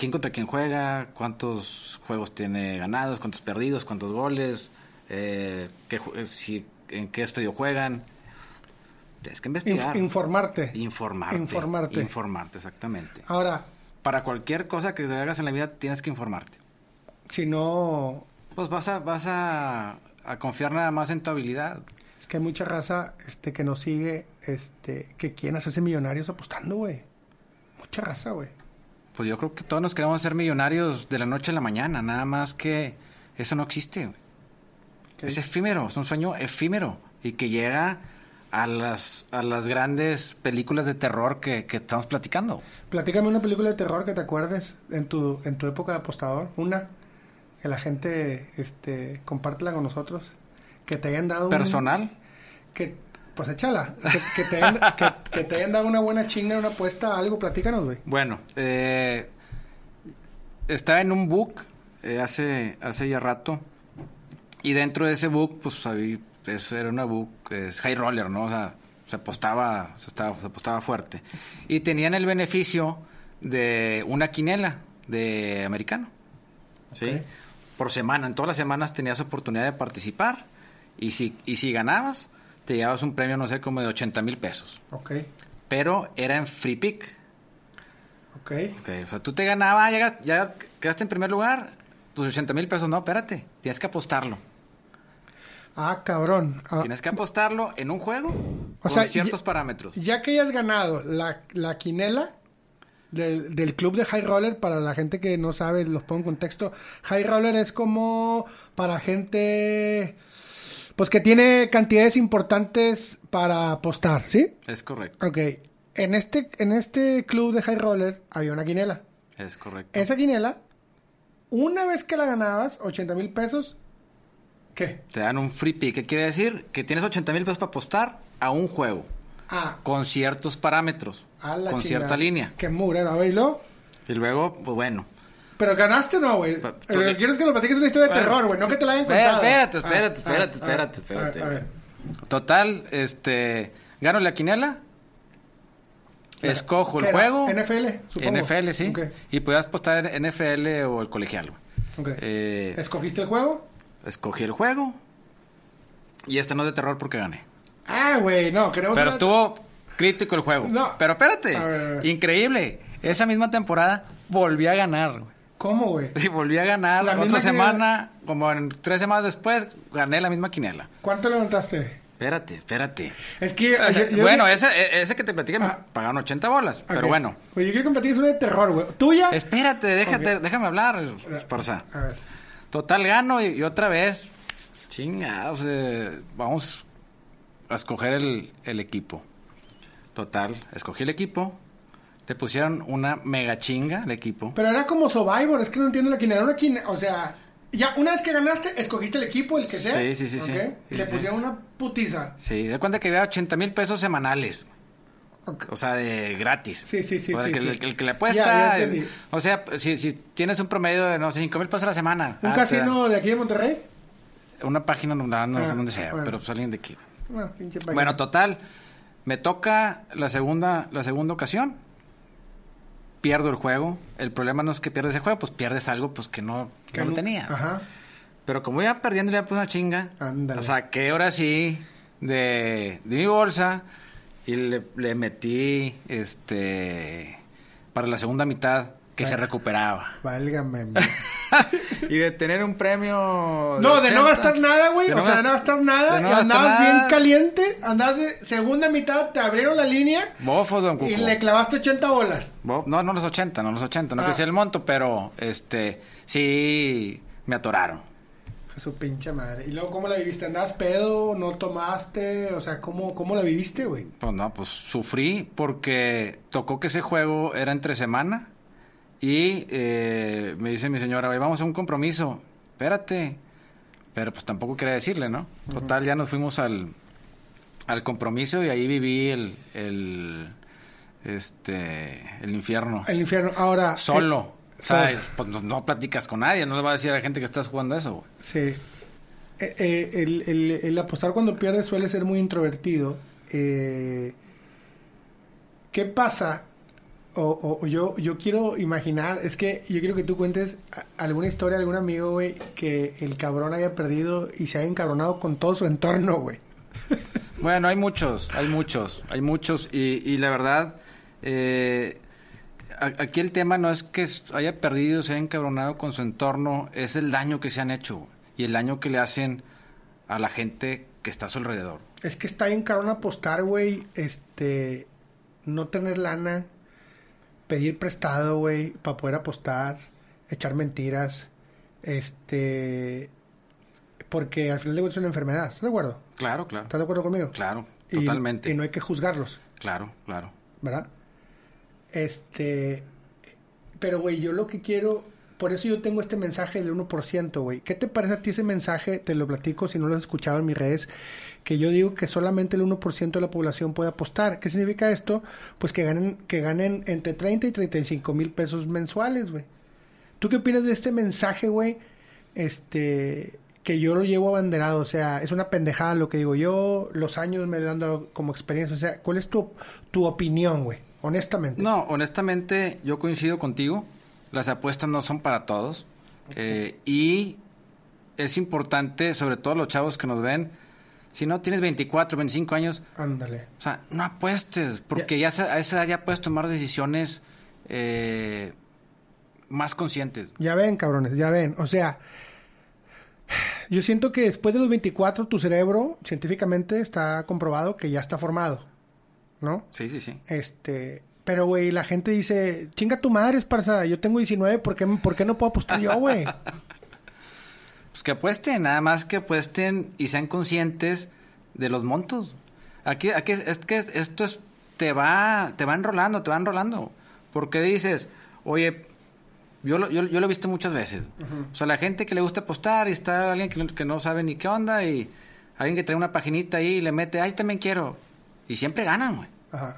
Speaker 2: ¿Quién contra quién juega? ¿Cuántos juegos tiene ganados? ¿Cuántos perdidos? ¿Cuántos goles? Eh, qué, si en qué estadio juegan. Tienes que investigar.
Speaker 1: informarte.
Speaker 2: Informarte.
Speaker 1: Informarte.
Speaker 2: Informarte, exactamente.
Speaker 1: Ahora.
Speaker 2: Para cualquier cosa que te hagas en la vida, tienes que informarte.
Speaker 1: Si no.
Speaker 2: Pues vas a, vas a, a confiar nada más en tu habilidad.
Speaker 1: Es que hay mucha raza este, que nos sigue, este, que quieren hacerse millonarios apostando, güey. Mucha raza, güey.
Speaker 2: Pues yo creo que todos nos queremos ser millonarios de la noche a la mañana, nada más que eso no existe. Es efímero, es un sueño efímero y que llega a las, a las grandes películas de terror que, que estamos platicando.
Speaker 1: Platícame una película de terror que te acuerdes en tu, en tu época de apostador. Una que la gente este, compártela con nosotros. Que te hayan dado...
Speaker 2: ¿Personal?
Speaker 1: que, pues échala. Que, te hayan, que, te hayan dado una buena chinga, una apuesta, algo. Platícanos, güey.
Speaker 2: Bueno, eh, estaba en un book eh, hace, hace ya rato y dentro de ese book, pues eso era una book, es high roller, ¿no? O sea, se apostaba, se, estaba, se apostaba fuerte. Y tenían el beneficio de una quinela de americano. ¿Sí? Por semana, en todas las semanas tenías oportunidad de participar. Y si, y si ganabas, te llevabas un premio, no sé, como de 80 mil pesos.
Speaker 1: Ok.
Speaker 2: Pero era en free pick.
Speaker 1: Ok.
Speaker 2: O sea, tú te ganabas, ya, ya quedaste en primer lugar, tus 80 mil pesos, no, espérate, tienes que apostarlo.
Speaker 1: Ah, cabrón. Ah,
Speaker 2: Tienes que apostarlo en un juego
Speaker 1: O
Speaker 2: con
Speaker 1: sea,
Speaker 2: ciertos
Speaker 1: ya-
Speaker 2: parámetros.
Speaker 1: Ya que hayas ganado la, la quinela del, del club de High Roller, para la gente que no sabe, los pongo en contexto. High Roller es como para gente, pues que tiene cantidades importantes para apostar, ¿sí?
Speaker 2: Es correcto.
Speaker 1: Ok. En este, en este club de High Roller había una quinela.
Speaker 2: Es correcto.
Speaker 1: Esa quinela, una vez que la ganabas, 80 mil pesos, ¿qué?
Speaker 2: Te dan un free pick. ¿Qué quiere decir? Que tienes 80 mil pesos para apostar a un juego
Speaker 1: Ah,
Speaker 2: con ciertos parámetros,
Speaker 1: a la
Speaker 2: con cierta línea.
Speaker 1: Qué murero, a ver, ¿y luego?
Speaker 2: Y luego, pues bueno.
Speaker 1: Pero ganaste o no, güey.
Speaker 2: Pa-
Speaker 1: Lo que quiero es que nos platiques una historia de terror, güey. No que te la hayan contado.
Speaker 2: espérate, espérate,
Speaker 1: Ah,
Speaker 2: espérate,
Speaker 1: ah,
Speaker 2: espérate,
Speaker 1: ah,
Speaker 2: espérate.
Speaker 1: A ver,
Speaker 2: Total, este, gano la quinela, escojo
Speaker 1: ¿Qué
Speaker 2: el juego.
Speaker 1: NFL, supongo.
Speaker 2: NFL, sí. Y podías apostar en NFL o el colegial. güey.
Speaker 1: ok.
Speaker 2: Eh,
Speaker 1: ¿Escogiste el juego?
Speaker 2: escogí el juego. Y este no es de terror porque gané.
Speaker 1: Ah, güey, no, queremos...
Speaker 2: Pero estuvo crítico el juego.
Speaker 1: No.
Speaker 2: Pero espérate, increíble. Esa misma temporada volví a ganar. güey.
Speaker 1: ¿Cómo, güey?
Speaker 2: Sí, volví a ganar.
Speaker 1: La
Speaker 2: Otra semana, como en tres semanas después, gané la misma quinela.
Speaker 1: ¿Cuánto levantaste?
Speaker 2: Espérate, espérate.
Speaker 1: Es que...
Speaker 2: bueno, ese, e- ese que te platiqué me
Speaker 1: Ah.
Speaker 2: pagaron 80 bolas. Pero bueno.
Speaker 1: Oye, yo quiero que me platiques una de terror, güey. ¿Tuya?
Speaker 2: Espérate, déjate, déjame hablar, Esparza.
Speaker 1: A ver.
Speaker 2: Total, gano y, y otra vez. Chingados, eh, vamos a escoger el, el equipo. Total, escogí el equipo. Le pusieron una mega chinga al equipo.
Speaker 1: Pero era como Survivor, es que no entiendo la quinela. Una O sea, ya una vez que ganaste, escogiste el equipo, el que sea.
Speaker 2: Sí, sí, sí, sí.
Speaker 1: ¿ok? Y
Speaker 2: Sí,
Speaker 1: le
Speaker 2: sí.
Speaker 1: pusieron una putiza.
Speaker 2: Sí, de cuenta que había 80 mil pesos semanales. O sea, de gratis.
Speaker 1: Sí, sí, sí,
Speaker 2: O sea,
Speaker 1: sí,
Speaker 2: que
Speaker 1: sí.
Speaker 2: El, el que le apuesta.
Speaker 1: ya
Speaker 2: o sea, si, si tienes un promedio de, no sé, 5 mil pesos a la semana.
Speaker 1: ¿Un
Speaker 2: ah,
Speaker 1: casino de aquí de Monterrey?
Speaker 2: Una página, no, no,
Speaker 1: Ah,
Speaker 2: sé dónde sea,
Speaker 1: bueno.
Speaker 2: pero pues alguien de aquí.
Speaker 1: No, página.
Speaker 2: Bueno, total, me toca la segunda, la segunda ocasión. Pierdo el juego. El problema no es que pierdes el juego, pues pierdes algo pues que no,
Speaker 1: Que
Speaker 2: no lo tenía.
Speaker 1: Ajá.
Speaker 2: Pero como iba perdiendo, le puse una chinga.
Speaker 1: Ándale.
Speaker 2: Saqué ahora sí de, de mi bolsa y le, le metí este para la segunda mitad que se recuperaba.
Speaker 1: Válgame. (laughs)
Speaker 2: y de tener un premio.
Speaker 1: No, de no
Speaker 2: 80.
Speaker 1: gastar nada, güey. O sea, de no gastar nada.
Speaker 2: no
Speaker 1: y andabas
Speaker 2: nada.
Speaker 1: bien caliente. Andabas de segunda mitad, te abrieron la línea
Speaker 2: Bofos, don Cuco.
Speaker 1: y le clavaste 80 bolas.
Speaker 2: Bo- No, no los 80, no los 80, no
Speaker 1: Ah.
Speaker 2: que sea el monto, pero este sí me atoraron.
Speaker 1: Su pinche madre. ¿Y luego cómo la viviste? ¿Andabas pedo? ¿No tomaste? O sea, ¿cómo, cómo la viviste, güey?
Speaker 2: Pues no, pues sufrí porque tocó que ese juego era entre semana y eh, me dice mi señora, "Oye, vamos a un compromiso, espérate. Pero pues tampoco quería decirle, ¿no? Total, ya nos fuimos al, al compromiso y ahí viví el, el, este, el infierno.
Speaker 1: El infierno. Ahora.
Speaker 2: Solo.
Speaker 1: eh, solo.
Speaker 2: pues no, no platicas con nadie, no le va a decir a la gente que estás jugando eso, güey.
Speaker 1: Sí. Eh, eh, el, el- el apostar cuando pierdes suele ser muy introvertido. ¿Qué pasa? O, o- o yo, yo quiero imaginar, es que yo quiero que tú cuentes alguna historia de algún amigo, güey, que el cabrón haya perdido y se haya encabronado con todo su entorno, güey. (laughs)
Speaker 2: Bueno, hay muchos, hay muchos, hay muchos y, y la verdad, eh, aquí el tema no es que haya perdido, se haya encabronado con su entorno, es el daño que se han hecho y el daño que le hacen a la gente que está a su alrededor.
Speaker 1: Es que está bien cabrón apostar, güey. Este. No tener lana. Pedir prestado, güey. Para poder apostar. Echar mentiras. Este. Porque al final de cuentas es una enfermedad. ¿Estás de acuerdo?
Speaker 2: Claro, claro,
Speaker 1: ¿Estás de acuerdo conmigo?
Speaker 2: claro,
Speaker 1: Y-
Speaker 2: totalmente,
Speaker 1: Y, no hay que juzgarlos,
Speaker 2: claro, claro.
Speaker 1: ¿verdad? Este. Pero, güey, yo lo que quiero. Por eso yo tengo este mensaje del 1%, güey. ¿Qué te parece a ti ese mensaje? Te lo platico si no lo has escuchado en mis redes. Que yo digo que solamente el 1% de la población puede apostar. ¿Qué significa esto? Pues que ganen, que ganen entre 30 y 35 mil pesos mensuales, güey. ¿Tú qué opinas de este mensaje, güey? Este. Que yo lo llevo abanderado. O sea, es una pendejada lo que digo yo. Los años me han dado como experiencia. O sea, ¿cuál es tu, tu opinión, güey? Honestamente.
Speaker 2: No, honestamente, yo coincido contigo. Las apuestas no son para todos. Eh, y es importante, sobre todo los chavos que nos ven, si no tienes 24, 25 años,
Speaker 1: Ándale.
Speaker 2: o sea, no apuestes, porque ya, se- a esa edad ya puedes tomar decisiones eh, más conscientes.
Speaker 1: Ya ven, cabrones, ya ven. O sea, Yo siento que después de los 24 tu cerebro científicamente está comprobado que ya está formado, ¿no?
Speaker 2: Sí, sí, sí.
Speaker 1: Este, pero güey, la gente dice, chinga tu madre, esparza, yo tengo 19, ¿por qué, ¿por qué no puedo apostar yo, güey? (laughs)
Speaker 2: Pues que apuesten, nada más que apuesten y sean conscientes de los montos. Aquí, aquí es, es que esto es, te va, te va enrolando, te va enrolando. Porque dices, oye, yo lo, yo, yo lo he visto muchas veces. O sea, la gente que le gusta apostar y está alguien que, no- que no sabe ni qué onda y alguien que trae una paginita ahí y le mete, ay, también quiero. Y siempre ganan, güey.
Speaker 1: Ajá.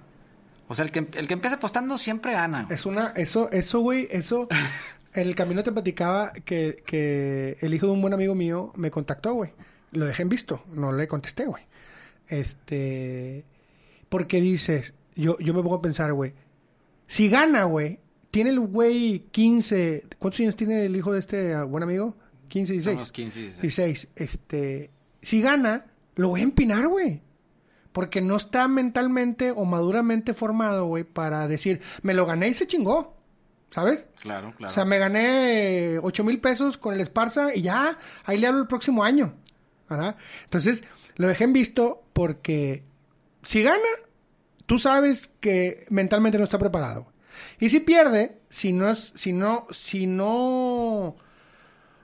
Speaker 2: O sea, el que, el que empieza apostando siempre gana. güey.
Speaker 1: Es una, eso, eso, güey, eso. (laughs) En el camino te platicaba que, que el hijo de un buen amigo mío me contactó, güey. Lo dejé en visto, no le contesté, güey. Este. Porque dices, yo, yo me pongo a pensar, güey. Si gana, güey, tiene el güey 15. ¿Cuántos años tiene el hijo de este ah, buen amigo? 15, 16.
Speaker 2: Unos 15, 16.
Speaker 1: 16. Este. Si gana, lo voy a empinar, güey. Porque no está mentalmente o maduramente formado, güey, para decir, me lo gané y se chingó. ¿Sabes?
Speaker 2: Claro, claro.
Speaker 1: O sea, me gané 8 mil pesos con el Esparza y ya, ahí le hablo el próximo año. ¿Verdad? Entonces, lo dejé en visto porque si gana, tú sabes que mentalmente no está preparado. Y si pierde, si no es, si no, si no,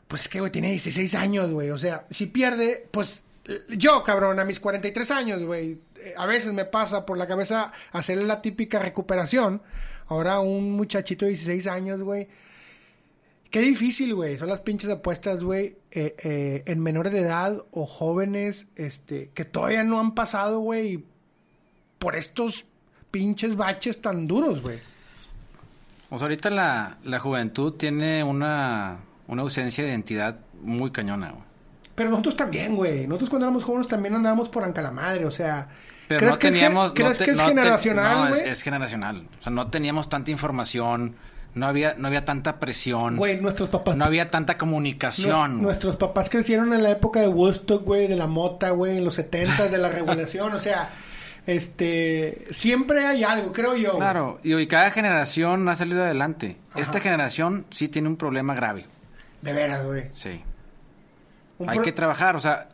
Speaker 1: pues es que, güey, tiene 16 años, güey. O sea, si pierde, pues yo, cabrón, a mis 43 años, güey, eh, a veces me pasa por la cabeza hacerle la típica recuperación. Ahora un muchachito de 16 años, güey. Qué difícil, güey. Son las pinches apuestas, güey, eh, eh, en menores de edad o jóvenes, este, que todavía no han pasado, güey, por estos pinches baches tan duros, güey.
Speaker 2: O sea, ahorita la, la juventud tiene una, una ausencia de identidad muy cañona, güey.
Speaker 1: Pero nosotros también, güey. Nosotros cuando éramos jóvenes también andábamos por anca la madre, o sea.
Speaker 2: Pero
Speaker 1: ¿crees
Speaker 2: no
Speaker 1: que es
Speaker 2: teníamos...
Speaker 1: ¿Crees
Speaker 2: no te-
Speaker 1: que es
Speaker 2: no te-
Speaker 1: generacional,
Speaker 2: no, es, es generacional. O sea, no teníamos tanta información, no había, no había tanta presión,
Speaker 1: Güey, nuestros papás.
Speaker 2: no había tanta comunicación.
Speaker 1: nuestros papás crecieron en la época de Woodstock, güey, de la mota, güey, en los 70 de la (laughs) regulación, o sea, este, siempre hay algo, creo yo.
Speaker 2: Claro, y hoy cada generación ha salido adelante.
Speaker 1: Ajá.
Speaker 2: Esta generación sí tiene un problema grave.
Speaker 1: De veras, güey.
Speaker 2: Sí.
Speaker 1: Un
Speaker 2: Hay que trabajar, o sea,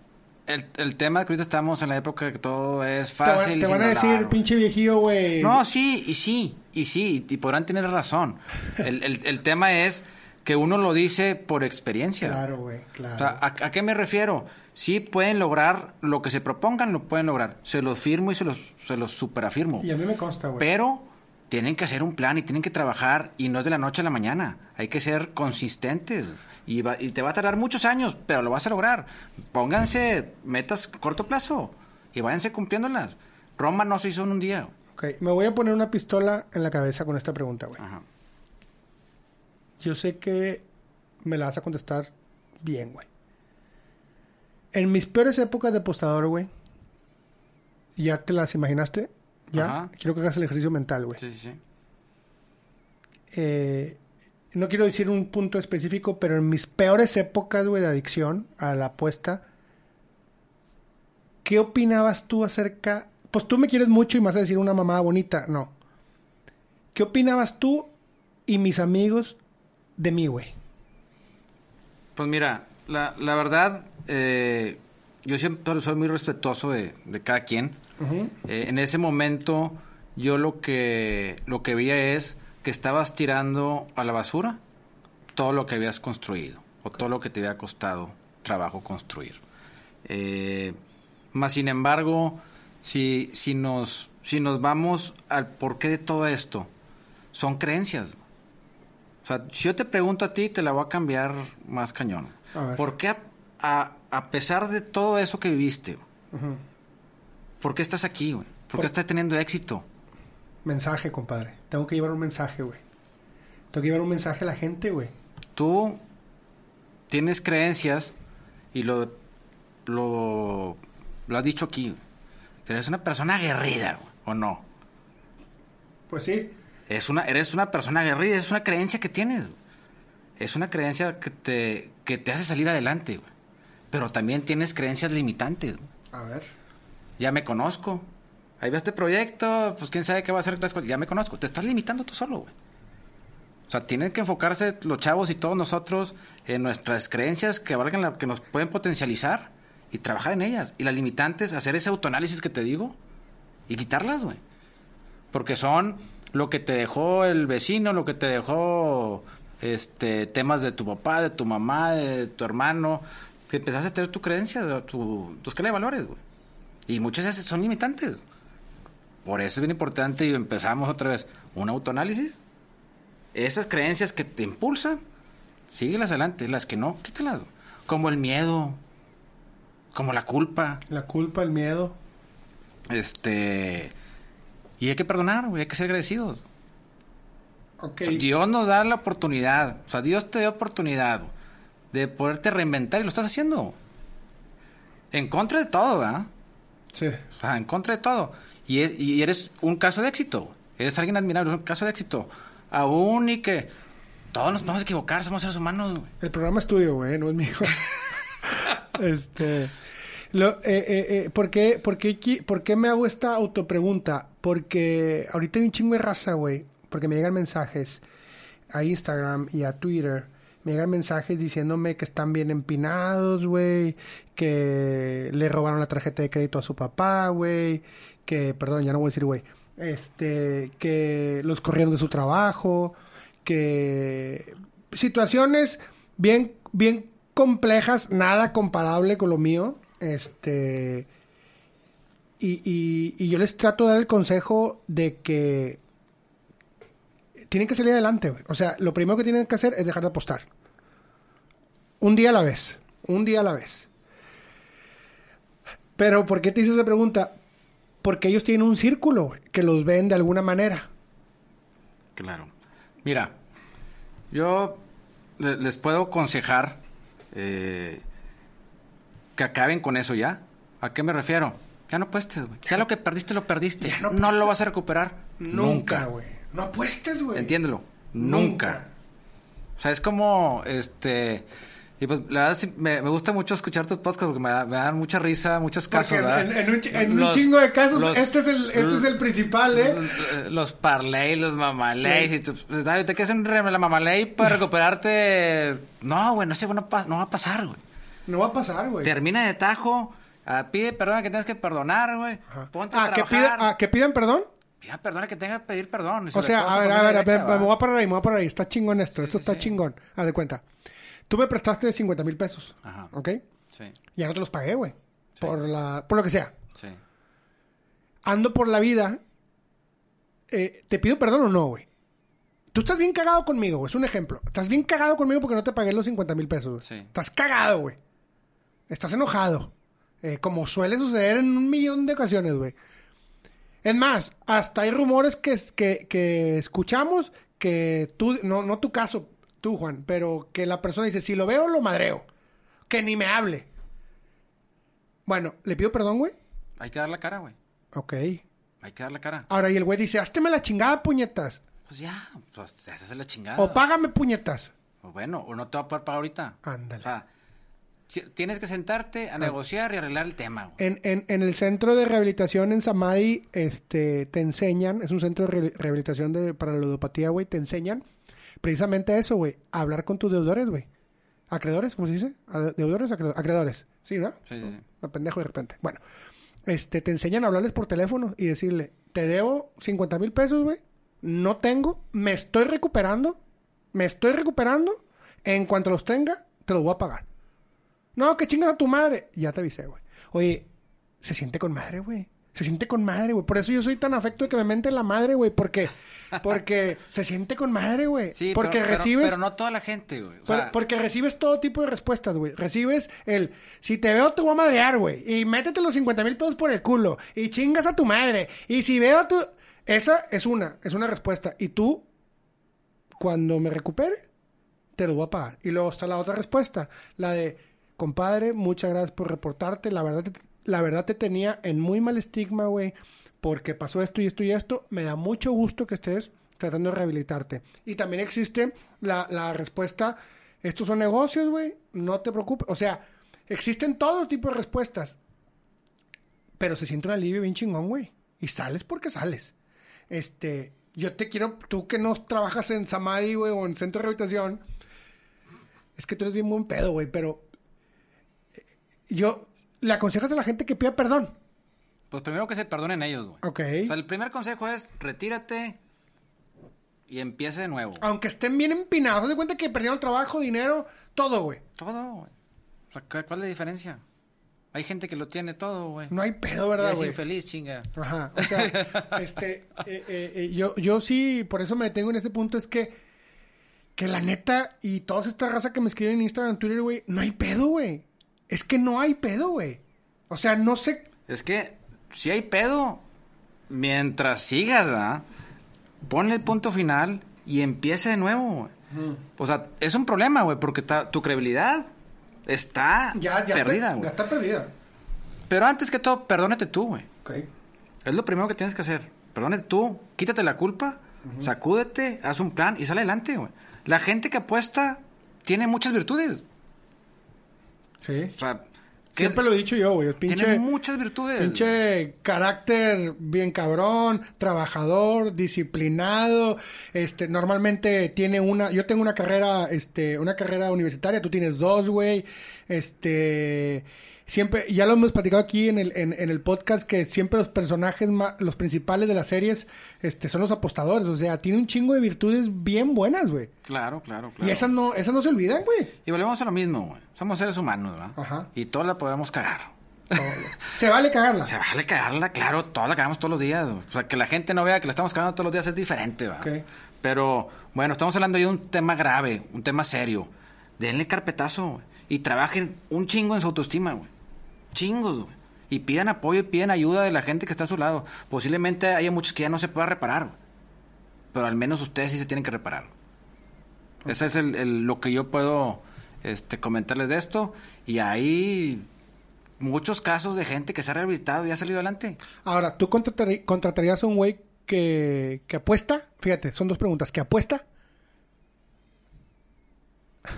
Speaker 2: el, el tema de que ahorita estamos en la época que todo es
Speaker 1: te, van-
Speaker 2: fácil.
Speaker 1: te van a decir, pinche viejillo, güey.
Speaker 2: No, sí, y sí, y sí, y podrán tener razón. El, el- el tema es que uno lo dice por experiencia.
Speaker 1: Claro, güey, claro.
Speaker 2: O sea, ¿a, a qué me refiero? Sí pueden lograr lo que se propongan, lo pueden lograr. Se los firmo y se los, se los superafirmo.
Speaker 1: y a mí me consta, güey.
Speaker 2: Pero tienen que hacer un plan y tienen que trabajar y no es de la noche a la mañana. Hay que ser consistentes y, va- y te va a tardar muchos años, pero lo vas a lograr. Pónganse metas a corto plazo y váyanse cumpliéndolas. Roma no se hizo en un día.
Speaker 1: Ok, me voy a poner una pistola en la cabeza con esta pregunta, güey.
Speaker 2: Ajá.
Speaker 1: Yo sé que me la vas a contestar bien, güey. En mis peores épocas de apostador, güey, ¿ya te las imaginaste? ¿Ya?
Speaker 2: Ajá.
Speaker 1: Quiero que hagas el ejercicio mental, güey.
Speaker 2: Sí, sí, sí.
Speaker 1: Eh, no quiero decir un punto específico, pero en mis peores épocas, güey, de adicción a la apuesta, ¿qué opinabas tú acerca? Pues tú me quieres mucho y me vas a decir una mamada bonita. No. ¿Qué opinabas tú y mis amigos de mí, güey?
Speaker 2: Pues mira, la, la verdad, eh, yo siempre soy muy respetuoso de, de cada quien. Eh, en ese momento, yo lo que, lo que veía es que estabas tirando a la basura todo lo que habías construido o todo lo que te había costado trabajo construir. Eh, más sin embargo, si, si, nos, si nos vamos al porqué de todo esto, son creencias. O sea, si yo te pregunto a ti, te la voy a cambiar más cañón. ¿Por qué a, a- a pesar de todo eso que viviste. ¿por qué estás aquí, güey? ¿Por
Speaker 1: Por-
Speaker 2: qué estás teniendo éxito?
Speaker 1: Mensaje, compadre. Tengo que llevar un mensaje, güey. Tengo que llevar un mensaje a la gente, güey.
Speaker 2: Tú tienes creencias y lo, lo, lo has dicho aquí. Eres una persona aguerrida, güey, ¿o no?
Speaker 1: Pues sí.
Speaker 2: Es una, eres una persona aguerrida, es una creencia que tienes. güey. Es una creencia que te, que te hace salir adelante, güey. Pero también tienes creencias limitantes. güey.
Speaker 1: A ver.
Speaker 2: Ya me conozco. Ahí va este proyecto, pues quién sabe qué va a hacer. Ya me conozco. Te estás limitando tú solo, güey. O sea, tienen que enfocarse los chavos y todos nosotros en nuestras creencias que valgan la, que nos pueden potencializar y trabajar en ellas. Y las limitantes, hacer ese autoanálisis que te digo y quitarlas, güey. Porque son lo que te dejó el vecino, lo que te dejó este temas de tu papá, de tu mamá, de tu hermano, que empezaste a tener tu creencia, tu, tu escala de valores, güey. Y muchas veces son limitantes. Por eso es bien importante y empezamos otra vez un autoanálisis. Esas creencias que te impulsan, síguelas adelante. Las que no, quítalas. Como el miedo, como la culpa.
Speaker 1: La culpa, el miedo.
Speaker 2: Este. Y hay que perdonar, hay que ser agradecidos.
Speaker 1: Ok.
Speaker 2: Dios nos da la oportunidad, o sea, Dios te dio oportunidad de poderte reinventar y lo estás haciendo. En contra de todo, ¿verdad?
Speaker 1: Sí.
Speaker 2: O sea, en contra de todo. Y, es- y eres un caso de éxito. Eres alguien admirable, un caso de éxito. Aún y que todos nos podemos equivocar, somos seres humanos, güey.
Speaker 1: El programa es tuyo, güey, no es mío. (laughs) este. Lo, eh, eh, eh, ¿por, qué, por, qué, qui- por qué me hago esta autopregunta? Porque ahorita hay un chingo de raza, güey. Porque me llegan mensajes a Instagram y a Twitter. Me llegan mensajes diciéndome que están bien empinados, güey. Que le robaron la tarjeta de crédito a su papá, güey. Que, perdón, ya no voy a decir, güey. Este, que los corrieron de su trabajo. Que situaciones bien, bien complejas, nada comparable con lo mío. Este. Y, y, yo les trato de dar el consejo de que tienen que salir adelante, güey. O sea, lo primero que tienen que hacer es dejar de apostar. Un día a la vez. Un día a la vez. Pero, ¿por qué te hice esa pregunta? Porque ellos tienen un círculo que los ven de alguna manera.
Speaker 2: Claro. Mira, yo le- les puedo aconsejar eh, que acaben con eso ya. ¿A qué me refiero? Ya no apuestes, güey. Ya lo que perdiste, lo perdiste.
Speaker 1: Ya no
Speaker 2: no lo vas a recuperar.
Speaker 1: Nunca, güey. No apuestes, güey.
Speaker 2: Entiéndelo.
Speaker 1: Nunca.
Speaker 2: Nunca. O sea, es como, este... Y pues, la verdad, sí, me, me gusta mucho escuchar tus podcasts porque me, me dan mucha risa, muchos casos,
Speaker 1: en, en un, en un chingo de casos,
Speaker 2: los-
Speaker 1: este, es el, este es el principal, ¿eh?
Speaker 2: Los, los parlay, los mamalays, y tú, pues, te quedas en la mamalay para (laughs) recuperarte. No, güey, no sé, no, va a pasar, güey.
Speaker 1: No va a pasar, güey.
Speaker 2: Termina de tajo, ah, pide perdón a que tengas que perdonar, güey. Ponte a
Speaker 1: Ah, que,
Speaker 2: trabajar.
Speaker 1: pidan, ah, que pidan perdón.
Speaker 2: Pida perdón a que tenga que pedir perdón.
Speaker 1: O sea, a ver, a ver, a ver, me voy a parar ahí, me voy a parar ahí. Está chingón esto, esto
Speaker 2: sí,
Speaker 1: está
Speaker 2: sí.
Speaker 1: chingón. Haz de cuenta. Tú me prestaste 50 mil pesos,
Speaker 2: Ajá.
Speaker 1: ¿ok?
Speaker 2: Sí,
Speaker 1: Ya no te los pagué, güey. Por, la, por lo que sea.
Speaker 2: sí.
Speaker 1: Ando por la vida. eh, ¿Te pido perdón o no, güey? Tú estás bien cagado conmigo, güey. Es un ejemplo. Estás bien cagado conmigo porque no te pagué los 50 mil pesos, güey.
Speaker 2: Sí.
Speaker 1: Estás cagado, güey. Estás enojado. Eh, como suele suceder en un millón de ocasiones, güey. Es más, hasta hay rumores que, que, que escuchamos que tú, no, no tu caso, tú, Juan, pero que la persona dice, si lo veo, lo madreo. Que ni me hable. Bueno, ¿le pido perdón, güey?
Speaker 2: Hay que dar la cara, güey.
Speaker 1: Ok.
Speaker 2: Hay que dar la cara.
Speaker 1: Ahora, y el güey dice, házteme la chingada, puñetas.
Speaker 2: Pues ya, pues esa es la chingada.
Speaker 1: O págame, puñetas.
Speaker 2: O bueno, o no te va a poder pagar ahorita.
Speaker 1: Ándale.
Speaker 2: O sea, tienes que sentarte a negociar y arreglar el tema, güey.
Speaker 1: En, en, en el centro de rehabilitación en Samadhi, este, te enseñan, es un centro de re- rehabilitación de, para la ludopatía, güey, te enseñan precisamente eso, güey, hablar con tus deudores, güey. Acreedores, ¿cómo se dice? ¿Deudores? Acreedores, acreedores. Sí, ¿no?
Speaker 2: Sí, sí, sí.
Speaker 1: Me pendejo de repente. Bueno, este, te enseñan a hablarles por teléfono y decirle, te debo 50 mil pesos, güey. No tengo, me estoy recuperando, me estoy recuperando. En cuanto los tenga, te los voy a pagar. No, que chingas a tu madre. Ya te avisé, güey. Oye, se siente con madre, güey. Se siente con madre, güey. Por eso yo soy tan afecto de que me mente la madre, güey. Porque, (laughs) porque se siente con madre, güey.
Speaker 2: Sí,
Speaker 1: porque
Speaker 2: pero,
Speaker 1: recibes.
Speaker 2: Pero, no toda la gente, güey. O
Speaker 1: Por-
Speaker 2: sea,
Speaker 1: porque recibes todo tipo de respuestas, güey. Recibes el, si te veo te voy a madrear, güey. Y métete los 50 mil pesos por el culo. Y chingas a tu madre. Y si veo tu... Esa es una, es una respuesta. Y tú, cuando me recupere, te lo voy a pagar. Y luego está la otra respuesta. La de, compadre, muchas gracias por reportarte. La verdad, te- la verdad te tenía en muy mal estigma, güey. Porque pasó esto y esto y esto. Me da mucho gusto que estés tratando de rehabilitarte. Y también existe la, la respuesta, estos son negocios, güey. No te preocupes. O sea, existen todo tipo de respuestas. Pero se siente un alivio bien chingón, güey. Y sales porque sales. Este, yo te quiero, tú que no trabajas en Samadhi, güey, o en centro de rehabilitación, es que tú eres bien buen pedo, güey, pero eh, yo le aconsejas a la gente que pida perdón.
Speaker 2: Pues primero que se perdonen ellos, güey.
Speaker 1: Ok.
Speaker 2: O sea, el primer consejo es retírate y empiece de nuevo.
Speaker 1: Aunque estén bien empinados, de cuenta que perdieron trabajo, dinero, todo, güey.
Speaker 2: Todo, güey. O sea, ¿cuál es la diferencia? Hay gente que lo tiene todo, güey.
Speaker 1: No hay pedo, ¿verdad,
Speaker 2: es
Speaker 1: güey?
Speaker 2: infeliz, chinga.
Speaker 1: Ajá, o sea, (laughs) este, eh, eh, eh, yo, yo sí, por eso me detengo en este punto, es que, que la neta, y toda esta raza que me escriben en Instagram, en Twitter, güey, no hay pedo, güey. Es que no hay pedo, güey. O sea, no sé,
Speaker 2: Es que si hay pedo, mientras sigas, ¿verdad? Ponle el punto final y empiece de nuevo, güey. O sea, es un problema, güey, porque ta- tu credibilidad está
Speaker 1: ya, ya,
Speaker 2: perdida,
Speaker 1: ya
Speaker 2: güey.
Speaker 1: está perdida.
Speaker 2: Pero antes que todo, perdónate tú, güey.
Speaker 1: Ok.
Speaker 2: Es lo primero que tienes que hacer. Perdónate tú, quítate la culpa, sacúdete, haz un plan y sale adelante, güey. La gente que apuesta tiene muchas virtudes.
Speaker 1: Sí.
Speaker 2: O sea, que-
Speaker 1: Siempre lo he dicho yo, güey. Pinche,
Speaker 2: tiene muchas virtudes.
Speaker 1: pinche carácter bien cabrón, trabajador, disciplinado. Este, normalmente tiene una, yo tengo una carrera, este, una carrera universitaria, tú tienes dos, güey. Este, siempre, ya lo hemos platicado aquí en el, en, en el podcast, que siempre los personajes, ma- los principales de las series, este, son los apostadores. O sea, tiene un chingo de virtudes bien buenas, güey.
Speaker 2: Claro, claro, claro.
Speaker 1: Y esas no, esas no se olvidan, güey.
Speaker 2: Y volvemos a lo mismo, güey. Somos seres humanos, ¿verdad?
Speaker 1: Ajá.
Speaker 2: Y todos la podemos cagar.
Speaker 1: Se vale cagarla.
Speaker 2: Se vale cagarla, claro, todos la cagamos todos los días. O sea, que la gente no vea que la estamos cagando todos los días es diferente, ¿verdad?
Speaker 1: Ok.
Speaker 2: Pero, bueno, estamos hablando de un tema grave, un tema serio. Denle carpetazo, güey. Y trabajen un chingo en su autoestima, güey. Chingos, güey. Y pidan apoyo y pidan ayuda de la gente que está a su lado. Posiblemente haya muchos que ya no se pueda reparar, güey. Pero al menos ustedes sí se tienen que reparar. Ese es el, el- lo que yo puedo este, comentarles de esto. Y hay muchos casos de gente que se ha rehabilitado y ha salido adelante.
Speaker 1: Ahora, ¿tú contratarías a un güey que, que apuesta? Fíjate, son dos preguntas. ¿Que apuesta?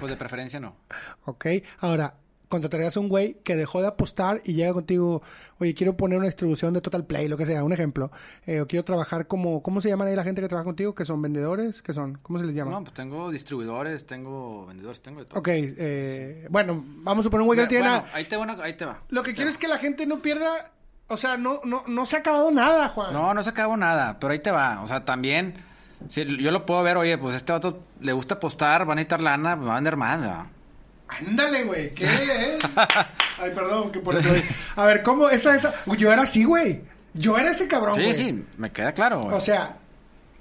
Speaker 2: Pues de preferencia no.
Speaker 1: Ok. Ahora, ¿contratarías a un güey que dejó de apostar y llega contigo, oye, quiero poner una distribución de Total Play, lo que sea, un ejemplo. Eh, o quiero trabajar como, ¿cómo se llaman ahí la gente que trabaja contigo? ¿Que son vendedores? ¿Qué son? ¿Cómo se les llama?
Speaker 2: No, pues tengo distribuidores, tengo vendedores, tengo de todo.
Speaker 1: Ok, eh, bueno, vamos a suponer un güey que no
Speaker 2: Bueno,
Speaker 1: tiene
Speaker 2: bueno,
Speaker 1: nada.
Speaker 2: ahí te, va una- ahí te va.
Speaker 1: Lo que quiero es que la gente no pierda, o sea, no, no, no se ha acabado nada, Juan.
Speaker 2: No, no se acabó nada, pero ahí te va. O sea, también, si yo lo puedo ver, oye, pues este vato le gusta apostar, va a necesitar lana, pues va a vender más, ¿verdad?
Speaker 1: Ándale, güey, ¿qué? eh? (laughs) Ay, perdón, que por eso. A ver, ¿cómo? Esa, esa. Yo era así, güey. Yo era ese cabrón,
Speaker 2: Sí,
Speaker 1: güey.
Speaker 2: sí, me queda claro, güey.
Speaker 1: O sea,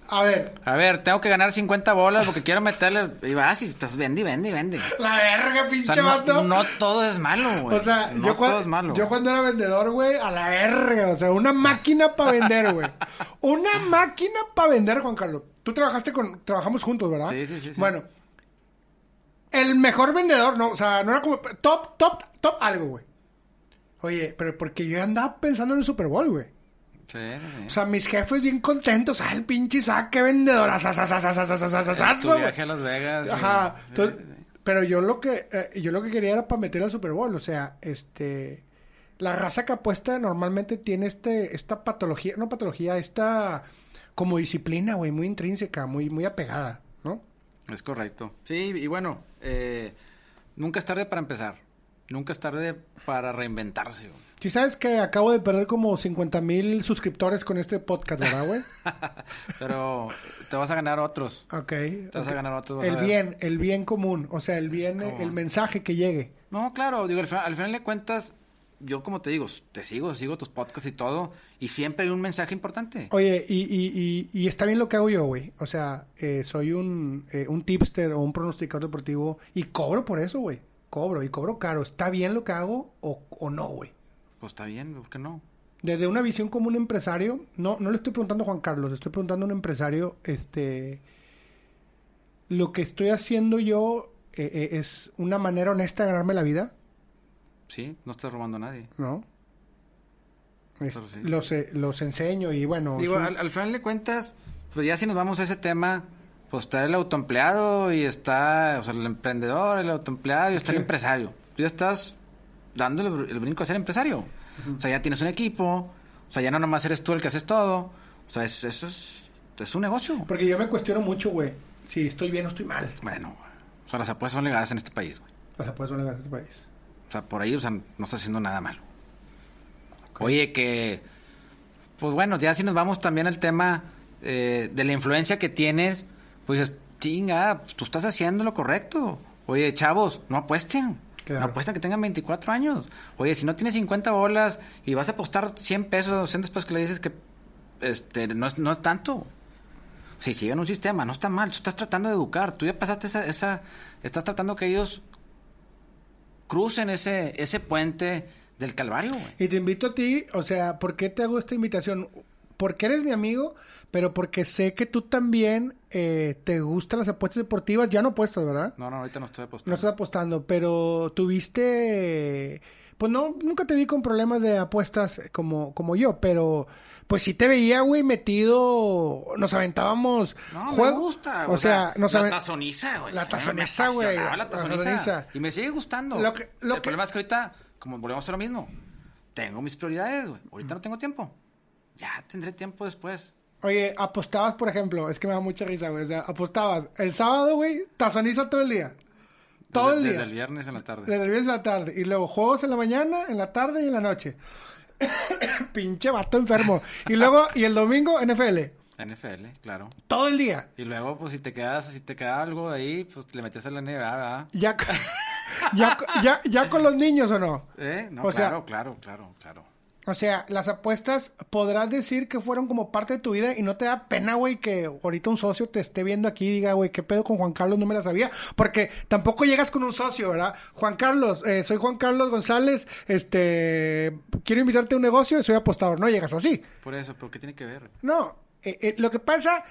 Speaker 1: a ver,
Speaker 2: A ver, tengo que ganar 50 bolas porque quiero meterle. Y vas y estás vende, y vende, vende.
Speaker 1: la verga,
Speaker 2: O
Speaker 1: pinche
Speaker 2: sea,
Speaker 1: vato.
Speaker 2: no, no todo es malo, güey.
Speaker 1: o sea,
Speaker 2: no
Speaker 1: yo,
Speaker 2: todo
Speaker 1: cuando,
Speaker 2: es malo.
Speaker 1: yo cuando era vendedor, güey, a la verga. O sea, una máquina para vender, güey. Una máquina para vender, Juan Carlos. Tú trabajaste con. Trabajamos juntos, ¿verdad?
Speaker 2: Sí, sí, sí, sí.
Speaker 1: Bueno, el mejor vendedor, no, o sea, no era como top, top, top algo, güey. Oye, pero porque yo andaba pensando en el Super Bowl, güey.
Speaker 2: Sí, sí.
Speaker 1: O sea, mis jefes bien contentos. Ah, el pinche Isaac, qué vendedora.
Speaker 2: viaje a Las Vegas.
Speaker 1: Ajá. Entonces, pero yo lo que eh, yo lo que quería era para meter al Super Bowl. O sea, este. La raza que apuesta normalmente tiene este, esta patología, no patología, esta como disciplina, güey, muy intrínseca, muy, muy apegada.
Speaker 2: Es correcto. Sí, y bueno, eh, nunca es tarde para empezar. Nunca es tarde para reinventarse. güey.
Speaker 1: Si sabes que acabo de perder como 50 mil suscriptores con este podcast, ¿verdad, güey? (laughs)
Speaker 2: Pero te vas a ganar otros.
Speaker 1: Ok.
Speaker 2: Te vas a ganar otros. vas
Speaker 1: El
Speaker 2: a ver.
Speaker 1: bien, el bien común, o sea, el bien,
Speaker 2: ¿Cómo?
Speaker 1: el mensaje que llegue.
Speaker 2: No, claro, digo, al final, al final de cuentas, yo como te digo, te sigo, sigo tus podcasts y todo, y siempre hay un mensaje importante.
Speaker 1: Oye, y, y, y, y está bien lo que hago yo, güey. O sea, eh, soy un, eh, un tipster o un pronosticador deportivo y cobro por eso, güey. Cobro y cobro caro. ¿Está bien lo que hago o, o no, güey?
Speaker 2: Pues está bien, ¿por qué no?
Speaker 1: Desde una visión como un empresario, no, no le estoy preguntando a Juan Carlos, le estoy preguntando a un empresario, este, lo que estoy haciendo yo eh, eh, es una manera honesta de ganarme la vida,
Speaker 2: Sí, no estás robando a nadie.
Speaker 1: ¿no? Es-
Speaker 2: Pero sí.
Speaker 1: los, eh, los enseño y bueno...
Speaker 2: Digo,
Speaker 1: son-
Speaker 2: al, al final de cuentas, pues ya si nos vamos a ese tema, pues está el autoempleado y está, o sea, el emprendedor, el autoempleado y está
Speaker 1: Sí.
Speaker 2: el empresario. Tú ya estás dándole el, brinco a ser empresario. O sea, ya tienes un equipo, o sea, ya no nomás eres tú el que haces todo. O sea, es- eso es es un negocio.
Speaker 1: Porque yo me cuestiono mucho, güey, si estoy bien o estoy mal.
Speaker 2: Bueno, o sea, las apuestas son legales en este país, güey.
Speaker 1: Las apuestas son legales en este país.
Speaker 2: Sea, por ahí, o sea, no está haciendo nada malo. Oye, que, pues bueno, ya si nos vamos también al tema eh, de la influencia que tienes, pues dices, chinga, pues, tú estás haciendo lo correcto. Oye, chavos, no apuesten.
Speaker 1: Claro.
Speaker 2: No apuesten que tengan 24 años. Oye, si no tienes 50 bolas y vas a apostar 100 pesos o 200 después que le dices que este, no, es, no es tanto. Si siguen un sistema, no está mal. Tú estás tratando de educar. Tú ya pasaste esa... esa estás tratando que ellos crucen ese, ese puente del Calvario, güey.
Speaker 1: Y te invito a ti, o sea, ¿por qué te hago esta invitación? Porque eres mi amigo, pero porque sé que tú también eh, te gustan las apuestas deportivas. Ya no apuestas, ¿verdad?
Speaker 2: No, no, ahorita no estoy apostando.
Speaker 1: No estás apostando, pero tuviste... Pues no, nunca te vi con problemas de apuestas como, como yo, pero pues sí te veía, güey, metido... Nos aventábamos...
Speaker 2: No,
Speaker 1: juegos-
Speaker 2: me gusta.
Speaker 1: O sea, nos
Speaker 2: la
Speaker 1: aven-
Speaker 2: tazoniza, güey.
Speaker 1: La tazoniza, güey.
Speaker 2: La
Speaker 1: La
Speaker 2: tazoniza. Y me sigue gustando.
Speaker 1: Lo que- lo
Speaker 2: El
Speaker 1: que-
Speaker 2: problema es que ahorita, como volvemos a lo mismo, tengo mis prioridades, güey. Ahorita no tengo tiempo. Ya tendré tiempo después.
Speaker 1: Oye, apostabas, por ejemplo, es que me da mucha risa, güey. O sea, apostabas el sábado, güey, tazoniza todo el día. Todo
Speaker 2: Desde-
Speaker 1: el día.
Speaker 2: Desde el viernes en la tarde.
Speaker 1: Desde el viernes a la tarde. Y luego juegos en la mañana, en la tarde y en la noche. (coughs) Pinche vato enfermo. Y luego, y el domingo, NFL.
Speaker 2: NFL, claro.
Speaker 1: Todo el día.
Speaker 2: Y luego, pues si te quedas, si te queda algo ahí, pues le metes a la NBA, ¿verdad?
Speaker 1: Ya, ya, ya, ya con los niños o no.
Speaker 2: ¿Eh? No,
Speaker 1: O sea-
Speaker 2: claro, claro, claro, claro.
Speaker 1: O sea, las apuestas podrás decir que fueron como parte de tu vida y no te da pena, güey, que ahorita un socio te esté viendo aquí y diga, güey, ¿qué pedo con Juan Carlos? No me la sabía. Porque tampoco llegas con un socio, ¿verdad? Juan Carlos, eh, soy Juan Carlos González, este, quiero invitarte a un negocio y soy apostador. No llegas así.
Speaker 2: Por eso, ¿pero qué tiene que ver?
Speaker 1: No, eh, eh, lo que pasa,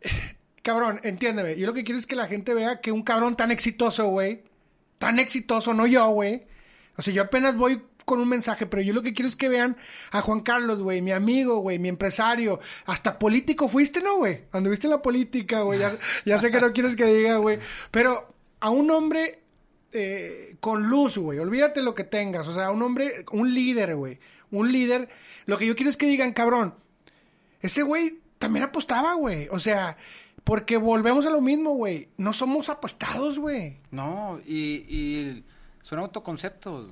Speaker 1: (sighs) cabrón, entiéndeme, yo lo que quiero es que la gente vea que un cabrón tan exitoso, güey, tan exitoso, no yo, güey, o sea, yo apenas voy con un mensaje, pero yo lo que quiero es que vean a Juan Carlos, güey, mi amigo, güey, mi empresario, hasta político fuiste, ¿no, güey? Anduviste en la política, güey, ya, sé que no quieres que diga, güey, pero a un hombre eh, con luz, güey, olvídate lo que tengas, o sea, un hombre, un líder, güey, un líder, lo que yo quiero es que digan, cabrón, ese güey también apostaba, güey. O sea, porque volvemos a lo mismo, güey. No somos apostados, güey.
Speaker 2: No, y, y son autoconceptos.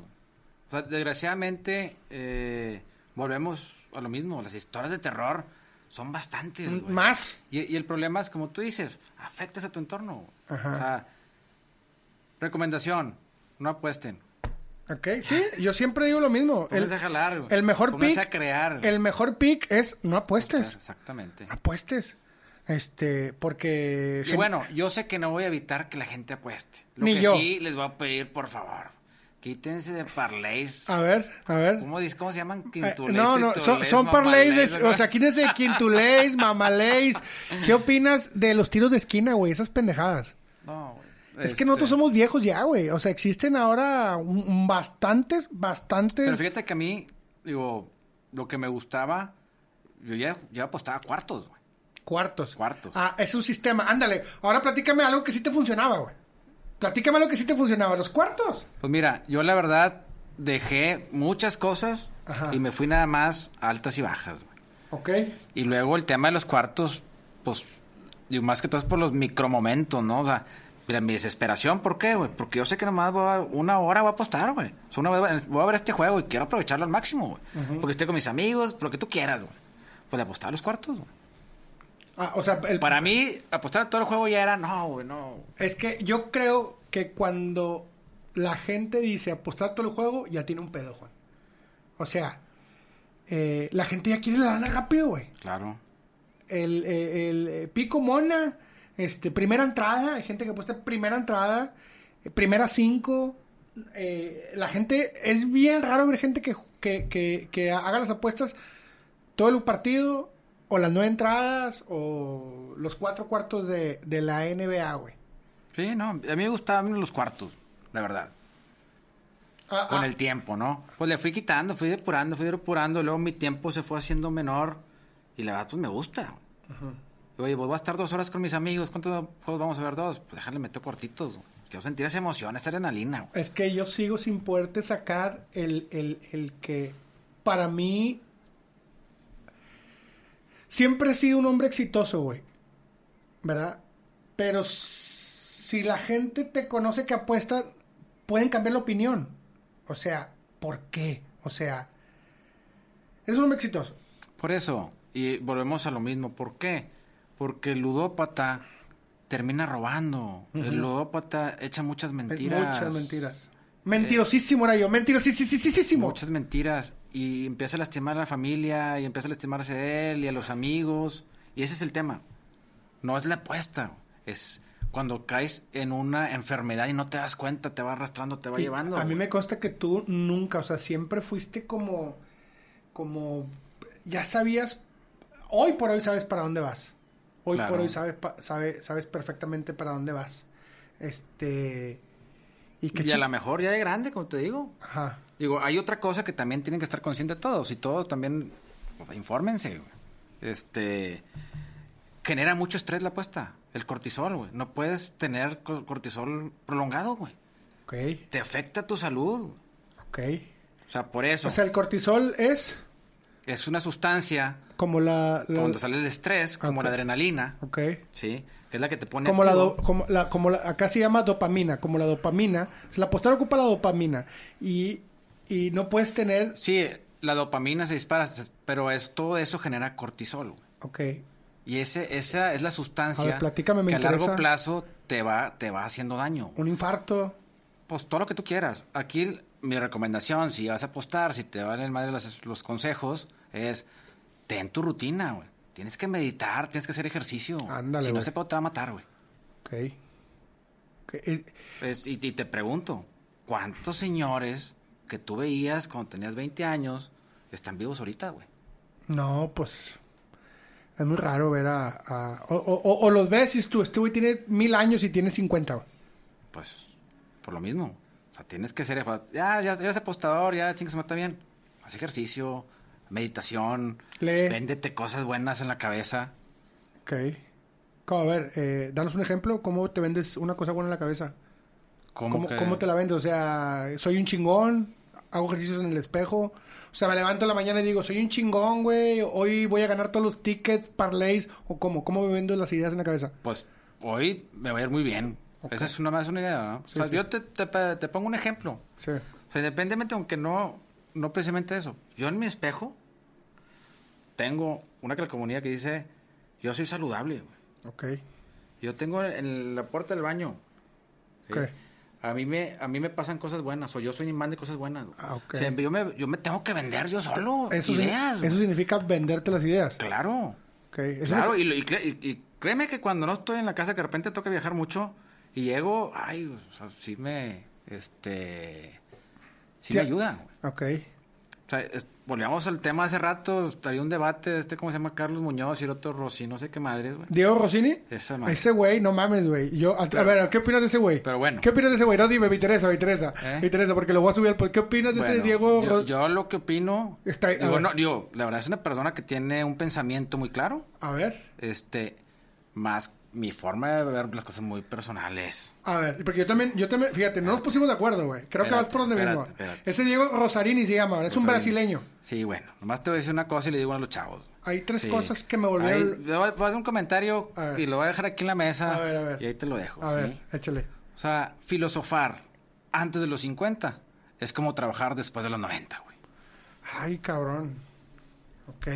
Speaker 2: O sea, desgraciadamente, eh, volvemos a lo mismo. Las historias de terror son bastantes. güey.
Speaker 1: Más.
Speaker 2: Y, y el problema es, como tú dices, afectas a tu entorno.
Speaker 1: Ajá.
Speaker 2: O sea, recomendación, no apuesten.
Speaker 1: ¿Ok? Sí, yo siempre digo lo mismo. (laughs) El,
Speaker 2: Pónganse a jalar, güey.
Speaker 1: el mejor
Speaker 2: Pónganse
Speaker 1: pick.
Speaker 2: a crear. güey.
Speaker 1: El mejor pick es no apuestes.
Speaker 2: Exactamente.
Speaker 1: Apuestes. Este, porque.
Speaker 2: Y bueno, yo sé que no voy a evitar que la gente apueste. Lo
Speaker 1: Ni
Speaker 2: que
Speaker 1: yo.
Speaker 2: sí les voy a pedir, por favor, quítense de parlays.
Speaker 1: A ver, a ver.
Speaker 2: ¿Cómo, dice- ¿Cómo se llaman?
Speaker 1: Eh,
Speaker 2: Quintuleys,
Speaker 1: no, no, son, son parlays, de- o sea, quídense de quintuleys, mamalays. ¿Qué opinas de los tiros de esquina, güey? Esas pendejadas.
Speaker 2: No, güey.
Speaker 1: Es que
Speaker 2: Este,
Speaker 1: nosotros somos viejos ya, güey. O sea, existen ahora bastantes, bastantes.
Speaker 2: Pero fíjate que a mí, digo, lo que me gustaba, yo ya, ya apostaba cuartos, güey.
Speaker 1: Cuartos.
Speaker 2: Cuartos.
Speaker 1: Ah, es un sistema. Ándale. Ahora platícame algo que sí te funcionaba, güey. Platícame algo que sí te funcionaba. Los cuartos.
Speaker 2: Pues mira, yo la verdad dejé muchas cosas
Speaker 1: Ajá.
Speaker 2: y me fui nada más a altas y bajas, güey.
Speaker 1: Ok.
Speaker 2: Y luego el tema de los cuartos, pues, digo, más que todo es por los micromomentos, ¿no? O sea, mira, mi desesperación, ¿por qué, güey? Porque yo sé que nomás voy a- una hora voy a apostar, güey. O sea, una vez voy a ver este juego y quiero aprovecharlo al máximo, güey. Porque estoy con mis amigos, lo que tú quieras, güey. Pues le apostaba a los cuartos, güey.
Speaker 1: Ah, o sea, el-
Speaker 2: Para mí, apostar a todo el juego ya era, no, güey, no.
Speaker 1: es que yo creo que cuando la gente dice apostar todo el juego, ya tiene un pedo, Juan. O sea, eh, la gente ya quiere la lana rápido, güey.
Speaker 2: Claro.
Speaker 1: el, eh, el, eh, pico mona, este, primera entrada, hay gente que apuesta primera entrada, primera cinco. eh, la gente, es bien raro ver gente que, que, que, que haga las apuestas todo el partido, o las nueve entradas, o los cuatro cuartos de, de la NBA, güey.
Speaker 2: Sí, no, a mí me gustaban los cuartos, la verdad.
Speaker 1: Ah,
Speaker 2: Con
Speaker 1: ah,
Speaker 2: el tiempo, ¿no? Pues le fui quitando, fui depurando, fui depurando, luego mi tiempo se fue haciendo menor y la verdad, pues me gusta. Oye, pues voy a estar dos horas con mis amigos, ¿cuántos juegos vamos a ver? Dos. Pues déjale, meto cortitos. Quiero sentir esa emoción, esa adrenalina.
Speaker 1: Es que yo sigo sin poderte sacar el, el, el que para mí siempre he sido un hombre exitoso, güey. ¿Verdad? Pero si la gente te conoce que apuesta, pueden cambiar la opinión. O sea, ¿por qué? O sea, es un hombre exitoso.
Speaker 2: Por eso, y volvemos a lo mismo. ¿Por qué? Porque el ludópata termina robando. El ludópata echa muchas mentiras.
Speaker 1: Muchas mentiras. Mentirosísimo era yo, mentirosísimo.
Speaker 2: Muchas mentiras. Y empieza a lastimar a la familia, y empieza a lastimarse a él y a los amigos. Y ese es el tema. No es la apuesta, es cuando caes en una enfermedad y no te das cuenta, te va arrastrando, te va llevando.
Speaker 1: A mí me consta que tú nunca, o sea, siempre fuiste como, como, ya sabías, hoy por hoy sabes para dónde vas. Hoy por hoy sabes, sabes, sabes perfectamente para dónde vas. Este...
Speaker 2: Y, que y a lo mejor ya de grande, como te digo. Ajá. Digo, hay otra cosa que también tienen que estar conscientes todos. Y todos también, pues, infórmense. Este... Genera mucho estrés la apuesta. El cortisol, güey. No puedes tener cortisol prolongado, güey. Ok. Te afecta tu salud.
Speaker 1: Ok.
Speaker 2: O sea, por eso.
Speaker 1: O sea, el cortisol es...
Speaker 2: Es una sustancia...
Speaker 1: Como la...
Speaker 2: Cuando sale el estrés, como la adrenalina.
Speaker 1: Ok.
Speaker 2: Sí. Que es la que te pone...
Speaker 1: Como la, como la... Como la... Acá se llama dopamina. Como la dopamina. la postura ocupa la dopamina. Y... Y no puedes tener...
Speaker 2: Sí, la dopamina se dispara, pero es, todo eso genera cortisol.
Speaker 1: Ok.
Speaker 2: Y ese, esa es la sustancia
Speaker 1: platícame,
Speaker 2: que a largo plazo te va, te va haciendo daño.
Speaker 1: Un infarto.
Speaker 2: Pues todo lo que tú quieras. Aquí mi recomendación, si vas a apostar, si te valen madre los, los consejos, es ten tu rutina, güey. Tienes que meditar, tienes que hacer ejercicio.
Speaker 1: Ándale,
Speaker 2: si no se puede, te va a matar, güey.
Speaker 1: Ok.
Speaker 2: okay. y, y, te pregunto, ¿cuántos señores que tú veías cuando tenías 20 años están vivos ahorita, güey?
Speaker 1: No, pues es muy raro ver a... o, los ves y tú, este güey tiene mil años y tiene 50.
Speaker 2: Pues, por lo mismo. O sea, tienes que ser... Ya, ya eres apostador, ya chingas, está bien. Haz ejercicio, meditación.
Speaker 1: Lee.
Speaker 2: Véndete cosas buenas en la cabeza.
Speaker 1: Ok. a ver, eh, danos un ejemplo. ¿Cómo te vendes una cosa buena en la cabeza? ¿Cómo, ¿Cómo te la vendes? O sea, soy un chingón, hago ejercicios en el espejo. O sea, me levanto en la mañana y digo, soy un chingón, güey. Hoy voy a ganar todos los tickets, parlays. ¿O cómo? ¿Cómo me vendo las ideas en la cabeza?
Speaker 2: Pues hoy me va a ir muy bien. Esa es una más una idea, ¿no? o sea, yo te, te, pongo un ejemplo.
Speaker 1: Sí.
Speaker 2: O sea, independientemente, aunque no, no precisamente eso. Yo en mi espejo tengo una calcomanía que dice, yo soy saludable,
Speaker 1: güey. Ok.
Speaker 2: Yo tengo en la puerta del baño.
Speaker 1: ¿sí?
Speaker 2: A mí me a mí me pasan cosas buenas, o yo soy imán de cosas buenas.
Speaker 1: Ah,
Speaker 2: yo, me, yo me tengo que vender yo solo eso ideas.
Speaker 1: eso significa venderte las ideas.
Speaker 2: Claro. claro, y, y, créeme que cuando no estoy en la casa, que de repente toca viajar mucho, y llego, ay, o sea, sí me, este, sí me ayuda.
Speaker 1: Ok.
Speaker 2: O sea, volvíamos al tema hace rato, había un debate de este, ¿cómo se llama? Carlos Muñoz y el otro Rossi, no sé qué madres, güey.
Speaker 1: ¿Diego Rossini?
Speaker 2: Ese,
Speaker 1: Ese güey, no mames, güey. Yo, a, ver, ¿qué opinas de ese güey?
Speaker 2: Pero bueno.
Speaker 1: ¿Qué opinas de ese güey? No, dime, me interesa, me interesa. ¿Eh? Me interesa, porque lo voy a subir al... ¿Qué opinas de ese Diego?
Speaker 2: Yo, yo, lo que opino... Está, digo, no, digo, la verdad es una persona que tiene un pensamiento muy claro.
Speaker 1: A ver.
Speaker 2: Este, más mi forma de ver las cosas muy personales.
Speaker 1: A ver, porque yo también, yo también, fíjate, no nos pusimos de acuerdo, güey. Creo que vas por donde mismo. Ese Diego Rosarini se llama, es un brasileño.
Speaker 2: Sí, bueno, nomás te voy a decir una cosa y le digo a los chavos.
Speaker 1: Hay tres cosas que me volvieron.
Speaker 2: voy a hacer un comentario y lo voy a dejar aquí en la mesa.
Speaker 1: A ver, a ver.
Speaker 2: Y ahí te lo dejo.
Speaker 1: A ver, échale.
Speaker 2: O sea, filosofar antes de los 50 es como trabajar después de los 90, güey.
Speaker 1: Ay, cabrón. Ok.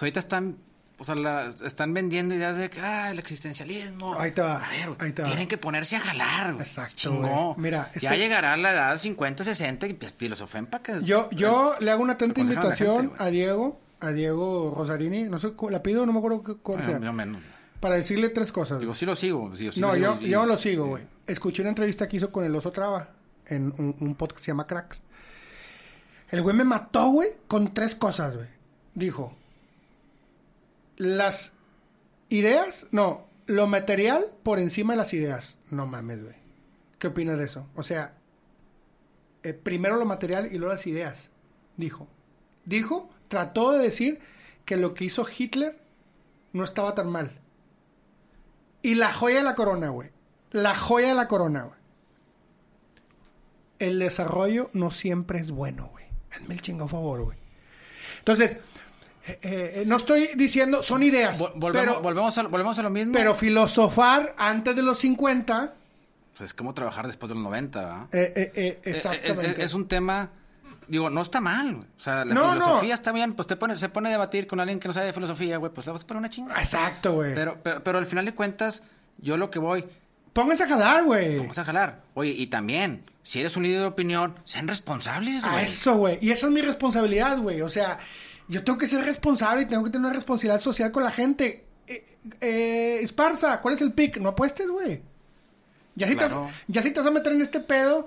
Speaker 2: ahorita están o sea, la, están vendiendo ideas de que, ah, el existencialismo.
Speaker 1: Ahí te va.
Speaker 2: A ver,
Speaker 1: ahí te
Speaker 2: tienen que ponerse a jalar.
Speaker 1: Exacto. Mira,
Speaker 2: ya este llegará la edad 50, 60 y pues, filosofen para que.
Speaker 1: Yo, yo le hago una atenta invitación a, Diego, a Diego Rosarini. No sé, la pido, no me acuerdo qué cosa sea.
Speaker 2: Menos.
Speaker 1: Para decirle tres cosas.
Speaker 2: Digo, sí lo sigo.
Speaker 1: no, yo, yo lo sigo, güey. Escuché una entrevista que hizo con el Oso Traba en un, un podcast que se llama Cracks. El güey me mató, güey, con tres cosas, güey. Dijo, las ideas, no, lo material por encima de las ideas. No mames, güey. ¿Qué opinas de eso? O sea, eh, primero lo material y luego las ideas. Dijo. Dijo, trató de decir que lo que hizo Hitler no estaba tan mal. Y la joya de la corona, güey. La joya de la corona, güey. El desarrollo no siempre es bueno, güey. Hazme el chingo favor, güey. Entonces, eh, eh, no estoy diciendo, son ideas.
Speaker 2: Vol- volvemos,
Speaker 1: pero,
Speaker 2: volvemos, a, volvemos a lo mismo.
Speaker 1: pero filosofar antes de los 50,
Speaker 2: Pues es como trabajar después de los 90, ¿verdad?
Speaker 1: eh, eh, eh,
Speaker 2: Eh, Es,
Speaker 1: exactamente.
Speaker 2: es- es un tema, digo, no está mal, güey. O sea, la
Speaker 1: No, no.
Speaker 2: filosofía está bien, pues te pone, se pone a debatir con alguien que no sabe de filosofía, güey, pues le vas a poner una chingada.
Speaker 1: Exacto, güey.
Speaker 2: Pero, pero, pero al final de cuentas, yo lo que voy,
Speaker 1: Pónganse a jalar, güey.
Speaker 2: vamos a jalar. Oye, y también, si eres un líder de opinión, sean responsables, güey.
Speaker 1: eso, güey. Y esa es mi responsabilidad, güey. O sea, yo tengo que ser responsable y tengo que tener una responsabilidad social con la gente. Eh, eh, Esparza, ¿cuál es el pick? No apuestes, güey. Ya, si
Speaker 2: Claro.
Speaker 1: ya si te vas a meter en este pedo,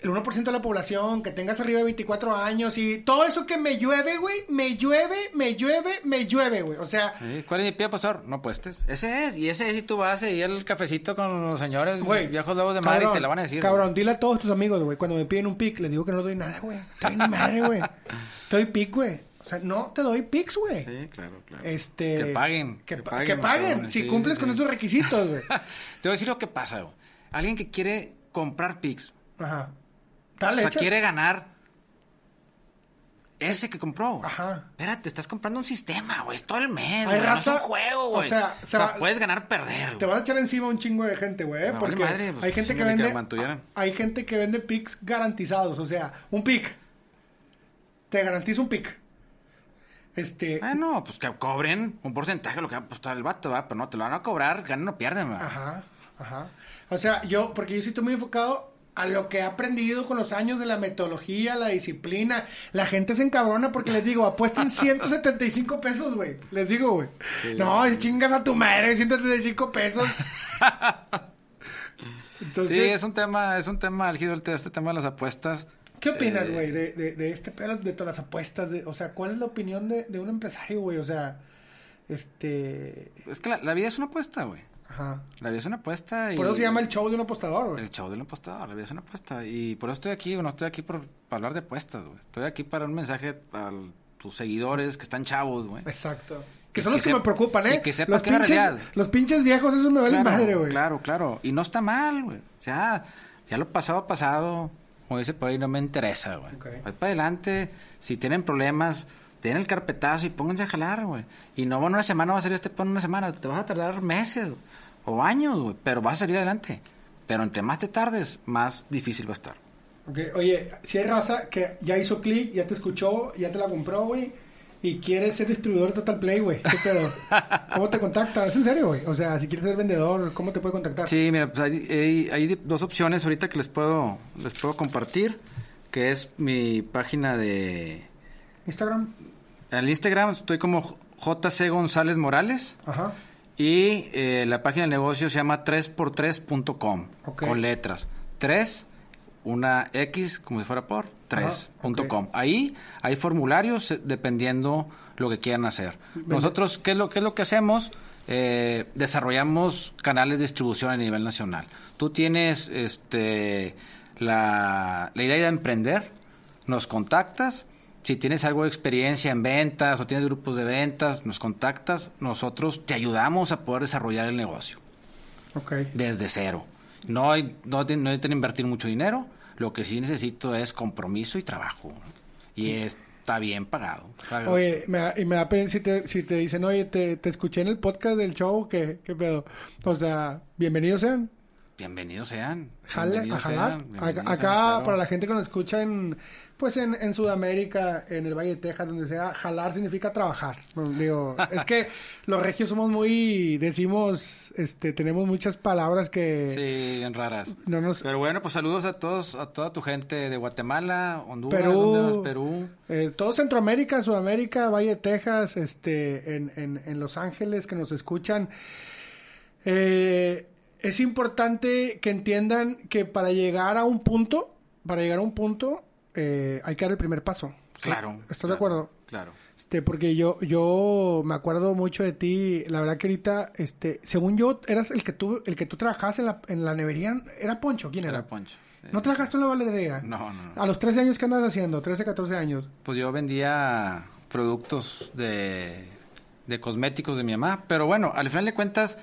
Speaker 1: el 1% de la población, que tengas arriba de 24 años y todo eso que me llueve, güey, me llueve, me llueve, me llueve, güey. O sea,
Speaker 2: Sí, ¿Cuál es mi pie, pastor? No apuestes. Ese es, y ese es, y tú vas a ir al cafecito con los señores
Speaker 1: güey.
Speaker 2: viejos lobos de mar y
Speaker 1: cabrón,
Speaker 2: te la van a decir.
Speaker 1: Cabrón, dile a todos tus amigos, güey, cuando me piden un pick, les digo que no doy nada, güey. Te doy madre, güey. (laughs) Te doy pick, güey. O sea, no te doy picks, güey.
Speaker 2: Sí, claro, claro.
Speaker 1: Este...
Speaker 2: Que paguen.
Speaker 1: Que,
Speaker 2: que
Speaker 1: pa-
Speaker 2: paguen,
Speaker 1: que paguen,
Speaker 2: cabrones,
Speaker 1: si
Speaker 2: sí,
Speaker 1: cumples
Speaker 2: sí,
Speaker 1: con
Speaker 2: sí.
Speaker 1: esos requisitos, güey. (laughs)
Speaker 2: Te voy a decir lo que pasa, güey. Alguien que quiere comprar Pix,
Speaker 1: Ajá.
Speaker 2: o
Speaker 1: Dale,
Speaker 2: sea,
Speaker 1: echa-
Speaker 2: quiere ganar ese que compró.
Speaker 1: Ajá.
Speaker 2: Espérate, estás comprando un sistema, güey. Es todo el mes,
Speaker 1: Hay
Speaker 2: güey. No es un
Speaker 1: raza-
Speaker 2: juego,
Speaker 1: o
Speaker 2: güey.
Speaker 1: sea,
Speaker 2: O
Speaker 1: se
Speaker 2: sea,
Speaker 1: va-
Speaker 2: puedes ganar perder,
Speaker 1: Te
Speaker 2: güey.
Speaker 1: vas a echar encima un chingo de gente, güey.
Speaker 2: Me vale
Speaker 1: porque
Speaker 2: madre, pues,
Speaker 1: hay gente que vende hay gente que vende picks garantizados, o sea, un pick te garantiza un pick. Este,
Speaker 2: Ah, no, pues que cobren un porcentaje de lo que va a apostar el vato, ¿va? Pero no, te lo van a cobrar, ganan o pierden, ¿va?
Speaker 1: Ajá, ajá. O sea, yo, porque yo sí estoy muy enfocado a lo que he aprendido con los años de la metodología, la disciplina. La gente se encabrona porque les digo, apuesten (laughs) 175 pesos, güey. Les digo, güey. no, chingas a tu madre, 175 pesos. (laughs) Entonces,
Speaker 2: Sí, es un tema, es un tema álgido este tema de las apuestas.
Speaker 1: ¿Qué opinas,
Speaker 2: Eh,
Speaker 1: güey, de, de, de este pedo de todas las apuestas? De, o sea, ¿cuál es la opinión de, de un empresario, güey? O sea, este...
Speaker 2: Es que la, la vida es una apuesta, güey.
Speaker 1: Ajá.
Speaker 2: La vida es una apuesta y...
Speaker 1: Por eso se llama el show de un apostador, güey.
Speaker 2: El show del apostador, la vida es una apuesta. Y por eso estoy aquí, no estoy aquí por, para hablar de apuestas, güey. Estoy aquí para un mensaje a tus seguidores que están chavos, güey.
Speaker 1: Exacto. Que son
Speaker 2: que
Speaker 1: los que
Speaker 2: sep-
Speaker 1: me preocupan, ¿eh?
Speaker 2: que sepan
Speaker 1: los,
Speaker 2: que
Speaker 1: pinches,
Speaker 2: realidad.
Speaker 1: los pinches viejos, eso me vale
Speaker 2: claro,
Speaker 1: madre, güey.
Speaker 2: Claro, claro. Y no está mal, güey. O sea, ya lo pasado, pasado. Como dice por ahí, no me interesa, güey.
Speaker 1: Ok.
Speaker 2: Voy para adelante. Si tienen problemas, den el carpetazo y pónganse a jalar, güey. Y no en una semana va a salir este pedo en una semana. Te vas a tardar meses o años, güey. Pero vas a salir adelante. Pero entre más te tardes, más difícil va a estar.
Speaker 1: Ok, Oye, si hay raza que ya hizo clic, ya te escuchó, ya te la compró, güey, y quiere ser distribuidor de Total Play, güey, ¿qué pedo? (laughs) ¿Cómo te contacta? ¿Es en serio, güey? O sea, si quieres ser vendedor, ¿cómo te puede contactar?
Speaker 2: Sí, mira, pues hay, hay- hay dos opciones ahorita que les puedo, les puedo compartir. Que es mi página de...
Speaker 1: Instagram.
Speaker 2: En el Instagram estoy como JC González Morales.
Speaker 1: Ajá.
Speaker 2: Y eh, la página de negocio se llama 3x3.com.
Speaker 1: Ok.
Speaker 2: Con letras. 3, una X, como si fuera por, 3.com.
Speaker 1: ok.
Speaker 2: Ahí hay formularios eh, dependiendo lo que quieran hacer.
Speaker 1: Vende-
Speaker 2: Nosotros, ¿qué es lo, qué es lo que hacemos? Eh, desarrollamos canales de distribución a nivel nacional. Tú tienes este, la, la idea de emprender, nos contactas. Si tienes algo de experiencia en ventas o tienes grupos de ventas, nos contactas. Nosotros te ayudamos a poder desarrollar el negocio desde cero. No, hay, no, no necesitan invertir mucho dinero. Lo que sí necesito es compromiso y trabajo. Y está bien pagado. Paga-
Speaker 1: Oye, me da- y me da pena si te, si te dicen, oye, te, te escuché en el podcast del show, ¿qué, qué pedo? O sea, bienvenidos sean.
Speaker 2: Bienvenidos sean.
Speaker 1: Jale, a
Speaker 2: bienvenidos
Speaker 1: jalar.
Speaker 2: sean,
Speaker 1: Acá,
Speaker 2: bienvenidos
Speaker 1: acá,
Speaker 2: sean, claro.
Speaker 1: para la gente que nos escucha en, pues en, en Sudamérica, en el Valle de Texas, donde sea, jalar significa trabajar. Bueno, digo, (laughs) es que los regios somos muy, decimos, este, tenemos muchas palabras que
Speaker 2: Sí, bien raras.
Speaker 1: no nos...
Speaker 2: Pero bueno, pues saludos a todos, a toda tu gente de Guatemala, Honduras,
Speaker 1: Perú,
Speaker 2: Perú.
Speaker 1: eh, todo Centroamérica, Sudamérica, Valle de Texas, este, en, en, en Los Ángeles que nos escuchan. Eh, es importante que entiendan que para llegar a un punto, para llegar a un punto, eh, hay que dar el primer paso.
Speaker 2: Claro.
Speaker 1: ¿Estás
Speaker 2: claro,
Speaker 1: de acuerdo?
Speaker 2: Claro.
Speaker 1: Este, porque yo, yo me acuerdo mucho de ti. La verdad que ahorita, este, según yo, eras el que tú, el que tú trabajabas en la, en la nevería. ¿Era Poncho? ¿Quién era?
Speaker 2: Era Poncho.
Speaker 1: ¿No trabajaste en la valetería?
Speaker 2: No, no, no.
Speaker 1: A los 13 años, ¿qué andas haciendo? 13, 14 años.
Speaker 2: Pues yo vendía productos de, de cosméticos de mi mamá. Pero bueno, al final de cuentas,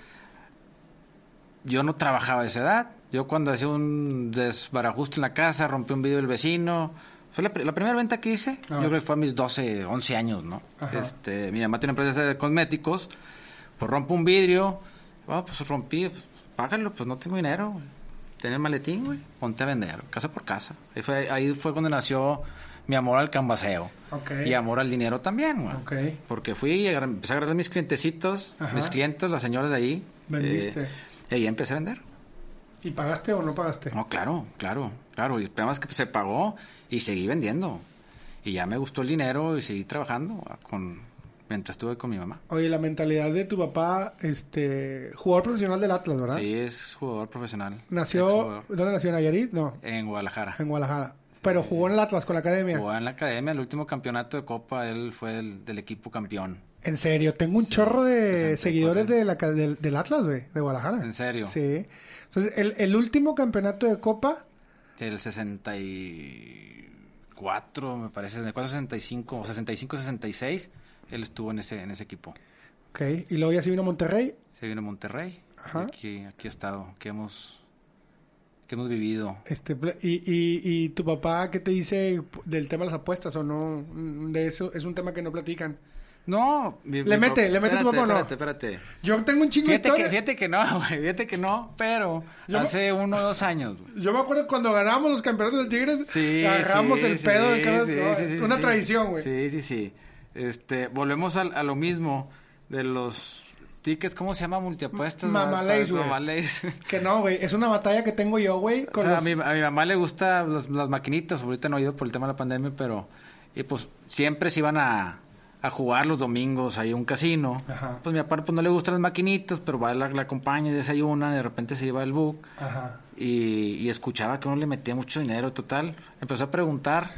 Speaker 2: yo no trabajaba a esa edad. Yo cuando hacía un desbarajuste en la casa, rompí un vidrio del vecino, Fue la, la primera venta que hice,
Speaker 1: Ah.
Speaker 2: yo creo que fue a mis 12, 11 años, ¿no?
Speaker 1: Ajá.
Speaker 2: Este, mi mamá tiene una empresa de cosméticos, pues rompo un vidrio, ah, pues rompí, pues, págalo, pues no tengo dinero, güey. El maletín, güey, ponte a vender, casa por casa. Ahí fue, ahí fue cuando nació mi amor al canvaseo.
Speaker 1: Ok.
Speaker 2: Y amor al dinero también, güey.
Speaker 1: Ok.
Speaker 2: Porque fui y empecé a agarrar mis clientecitos,
Speaker 1: Ajá.
Speaker 2: mis clientes, las señoras de ahí.
Speaker 1: Vendiste.
Speaker 2: eh, y empecé a vender.
Speaker 1: ¿Y pagaste o no pagaste?
Speaker 2: No, claro, claro, claro. Y además que se pagó y seguí vendiendo. Y ya me gustó el dinero y seguí trabajando ah, con mientras estuve con mi mamá.
Speaker 1: Oye, la mentalidad de tu papá, este, jugador profesional del Atlas, ¿verdad?
Speaker 2: Sí, es jugador profesional.
Speaker 1: Nació. ¿dónde nació? ¿En Nayarit? No,
Speaker 2: En Guadalajara.
Speaker 1: en Guadalajara. Pero jugó en el Atlas con la academia.
Speaker 2: Jugó en la academia, el último campeonato de Copa, él fue del, del equipo campeón.
Speaker 1: En serio, tengo un chorro de
Speaker 2: 64.
Speaker 1: seguidores de la, ca- del, Atlas, güey, de Guadalajara.
Speaker 2: ¿En serio?
Speaker 1: Sí. Entonces, el, el último campeonato de Copa,
Speaker 2: Del 64, me parece, de 65 o 65-66, él estuvo en ese, en ese equipo.
Speaker 1: ok, y luego ya se vino a Monterrey.
Speaker 2: Se vino a Monterrey.
Speaker 1: Ajá.
Speaker 2: y Aquí, aquí ha estado, que hemos, que hemos vivido.
Speaker 1: Este, y, y, y tu papá, ¿qué te dice del tema de las apuestas o no? De eso es un tema que no platican.
Speaker 2: No, mi-
Speaker 1: ¿Le mete? ¿Le mete tu papá o no?
Speaker 2: Espérate, espérate.
Speaker 1: Yo tengo un chingo de
Speaker 2: Fíjate que,
Speaker 1: historia.
Speaker 2: fíjate que no, (laughs) güey, fíjate que no, pero
Speaker 1: Yo me-
Speaker 2: hace uno o dos años, güey.
Speaker 1: Yo me acuerdo cuando ganábamos los campeonatos de Tigres,
Speaker 2: Sí,
Speaker 1: agarramos
Speaker 2: sí,
Speaker 1: el
Speaker 2: sí,
Speaker 1: pedo de cada-
Speaker 2: sí,
Speaker 1: no,
Speaker 2: sí, sí,
Speaker 1: una tradición, güey.
Speaker 2: Sí, sí, sí. Este, volvemos a, a lo mismo de los tickets, ¿cómo se llama? Multiapuestas.
Speaker 1: Mamalays, güey.
Speaker 2: Mamalays. (laughs)
Speaker 1: Que no, güey, es una batalla que tengo yo, güey,
Speaker 2: O sea,
Speaker 1: los...
Speaker 2: a, mi, a mi mamá le gusta las, maquinitas, ahorita no ha ido por el tema de la pandemia, pero y pues siempre se iban a, a jugar los domingos ahí a un casino.
Speaker 1: Ajá.
Speaker 2: Pues mi papá pues no le gustan las maquinitas, pero va la, la acompaña y desayuna, de repente se lleva el book
Speaker 1: Ajá.
Speaker 2: y, y escuchaba que uno le metía mucho dinero, total. Empezó a preguntar.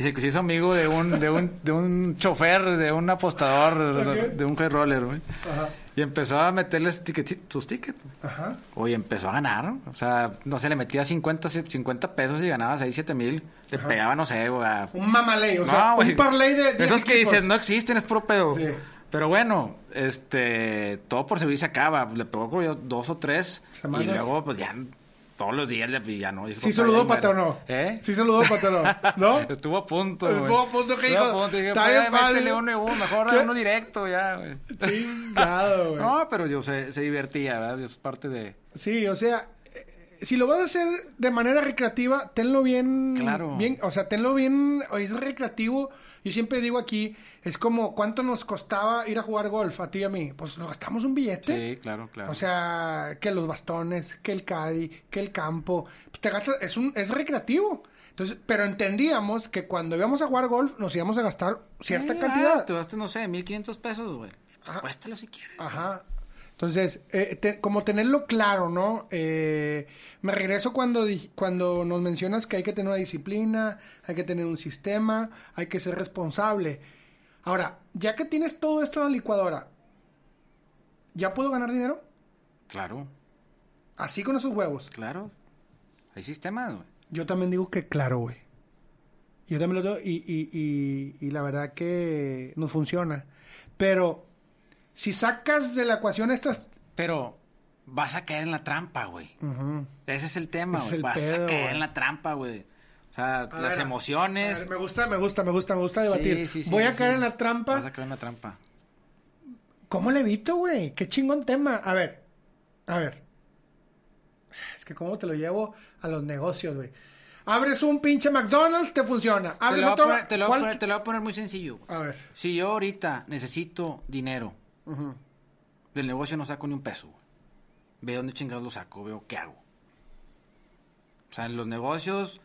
Speaker 2: Dice que se hizo amigo de un, de un, de un chofer, de un apostador, de un high roller, güey.
Speaker 1: Ajá.
Speaker 2: Y empezó a meterles tickets, sus tickets.
Speaker 1: Ajá.
Speaker 2: Oye, empezó a ganar. O sea, no sé, le metía 50, 50 pesos y ganaba 6, 7 mil. Le pegaba, no sé, güey.
Speaker 1: Un mamaley, o sea,
Speaker 2: No, güey.
Speaker 1: un parlay de 10
Speaker 2: Esos que dices, no existen, es puro pedo.
Speaker 1: Sí.
Speaker 2: Pero bueno, este, todo por servir se acaba. Le pegó creo yo dos o tres.
Speaker 1: Semanas.
Speaker 2: Y luego, pues ya, todos los días le ya no. Dijo,
Speaker 1: ¿Sí
Speaker 2: "Papá,
Speaker 1: saludó Pata o
Speaker 2: muere".
Speaker 1: no?
Speaker 2: ¿Eh?
Speaker 1: ¿Sí saludó Pata o no? ¿No? (laughs)
Speaker 2: Estuvo a punto, güey.
Speaker 1: Estuvo a punto que
Speaker 2: Estuvo
Speaker 1: dijo,
Speaker 2: a punto. Dije,
Speaker 1: "Está
Speaker 2: "Pues,
Speaker 1: bien
Speaker 2: ya,
Speaker 1: padre".
Speaker 2: métele uno y uno, mejor
Speaker 1: ¿Qué?
Speaker 2: uno directo ya, güey. (laughs)
Speaker 1: Chingado, (laughs) güey.
Speaker 2: No, pero yo se, se divertía, ¿verdad? Es parte de...
Speaker 1: Sí, o sea, eh, si lo vas a hacer de manera recreativa, tenlo bien.
Speaker 2: Claro.
Speaker 1: bien o sea, tenlo bien. o Es recreativo. Yo siempre digo aquí, es como cuánto nos costaba ir a jugar golf a ti y a mí. Pues nos gastamos un billete.
Speaker 2: Sí, claro, claro.
Speaker 1: O sea, que los bastones, que el caddy, que el campo. Pues te gastas, es un, es recreativo. Entonces, pero entendíamos que cuando íbamos a jugar golf nos íbamos a gastar cierta
Speaker 2: Sí,
Speaker 1: cantidad.
Speaker 2: ah, te gastas, no sé, 1500 pesos, güey. Apuéstalo si quieres.
Speaker 1: Ajá. Entonces, eh, te- como tenerlo claro, ¿no? Eh, me regreso cuando, cuando nos mencionas que hay que tener una disciplina, hay que tener un sistema, hay que ser responsable. Ahora, ya que tienes todo esto en la licuadora, ¿ya puedo ganar dinero?
Speaker 2: Claro,
Speaker 1: Así con esos huevos.
Speaker 2: claro. Hay sistemas, güey.
Speaker 1: Yo también digo que claro, güey. Yo también lo digo y, y, y, y la verdad que nos funciona. Pero si sacas de la ecuación estas...
Speaker 2: Pero vas a caer en la trampa, güey. Ese es el tema, güey. Vas
Speaker 1: pedo,
Speaker 2: a caer en la trampa, güey. O sea,
Speaker 1: A
Speaker 2: las
Speaker 1: ver,
Speaker 2: emociones.
Speaker 1: ver, me gusta, me gusta, me gusta, me gusta
Speaker 2: Sí,
Speaker 1: debatir.
Speaker 2: sí, sí,
Speaker 1: Voy a
Speaker 2: sí.
Speaker 1: caer en la
Speaker 2: Vas a
Speaker 1: trampa.
Speaker 2: caer en la trampa.
Speaker 1: ¿Cómo le evito, güey? Qué chingón tema. A ver, a ver. Es que cómo te lo llevo a los negocios, güey. Abres un pinche McDonald's, te funciona.
Speaker 2: Te
Speaker 1: Abres
Speaker 2: lo, voy a
Speaker 1: otro...
Speaker 2: poner, te, lo voy a
Speaker 1: ¿cuál-
Speaker 2: poner, te lo voy a poner muy sencillo. güey.
Speaker 1: A ver.
Speaker 2: Si yo ahorita necesito dinero, Del negocio no saco ni un peso. Veo dónde chingados lo saco, veo qué hago. O sea, en los negocios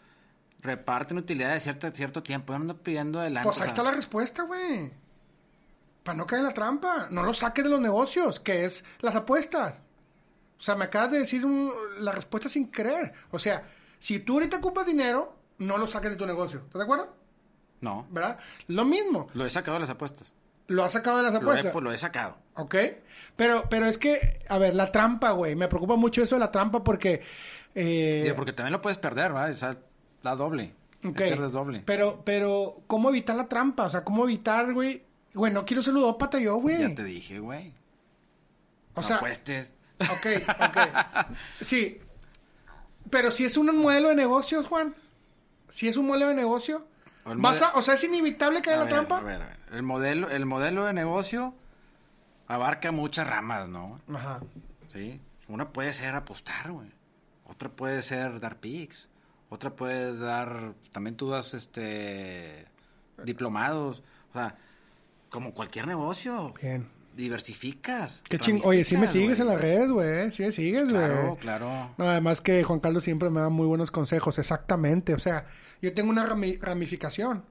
Speaker 2: reparten utilidades de cierto, cierto tiempo. Yo ando pidiendo adelante.
Speaker 1: Pues ahí está la respuesta, güey. Para no caer en la trampa. No lo saques de los negocios, que es las apuestas. O sea, me acabas de decir un- la respuesta sin creer. O sea, si tú ahorita ocupas dinero, no lo saques de tu negocio. ¿Estás de acuerdo?
Speaker 2: No,
Speaker 1: ¿Verdad? Lo mismo.
Speaker 2: lo he sacado de las apuestas.
Speaker 1: Lo has sacado de las
Speaker 2: Lo he,
Speaker 1: apuestas.
Speaker 2: pues, lo he sacado.
Speaker 1: ¿Ok? Pero, pero es que, a ver, la trampa, güey. Me preocupa mucho eso de la trampa porque... eh,
Speaker 2: Sí, porque también lo puedes perder, ¿verdad? O sea, da doble.
Speaker 1: ok.
Speaker 2: Pierdes doble.
Speaker 1: Pero, pero, ¿cómo evitar la trampa? O sea, ¿cómo evitar, güey? Güey, no quiero ser ludópata yo, güey.
Speaker 2: Ya te dije, güey.
Speaker 1: O
Speaker 2: no
Speaker 1: sea,
Speaker 2: apuestes.
Speaker 1: ok, ok. (laughs) Sí. Pero si es un modelo de negocios, Juan. Si es un modelo de negocio,
Speaker 2: O
Speaker 1: Vas a- o sea, es inevitable haya
Speaker 2: A
Speaker 1: la
Speaker 2: ver,
Speaker 1: trampa.
Speaker 2: a ver, a ver. El modelo, el modelo de negocio abarca muchas ramas, ¿no?
Speaker 1: Ajá.
Speaker 2: Sí. Una puede ser apostar, güey. Otra puede ser dar pics. Otra puede dar, también tú das, este, diplomados. O sea, como cualquier negocio.
Speaker 1: Bien.
Speaker 2: Diversificas.
Speaker 1: Qué ching... Oye, sí me sigues en las redes, güey. Sí me sigues, güey.
Speaker 2: Claro, claro.
Speaker 1: No, además que Juan Carlos siempre me da muy buenos consejos, exactamente. O sea, yo tengo una rami- ramificación.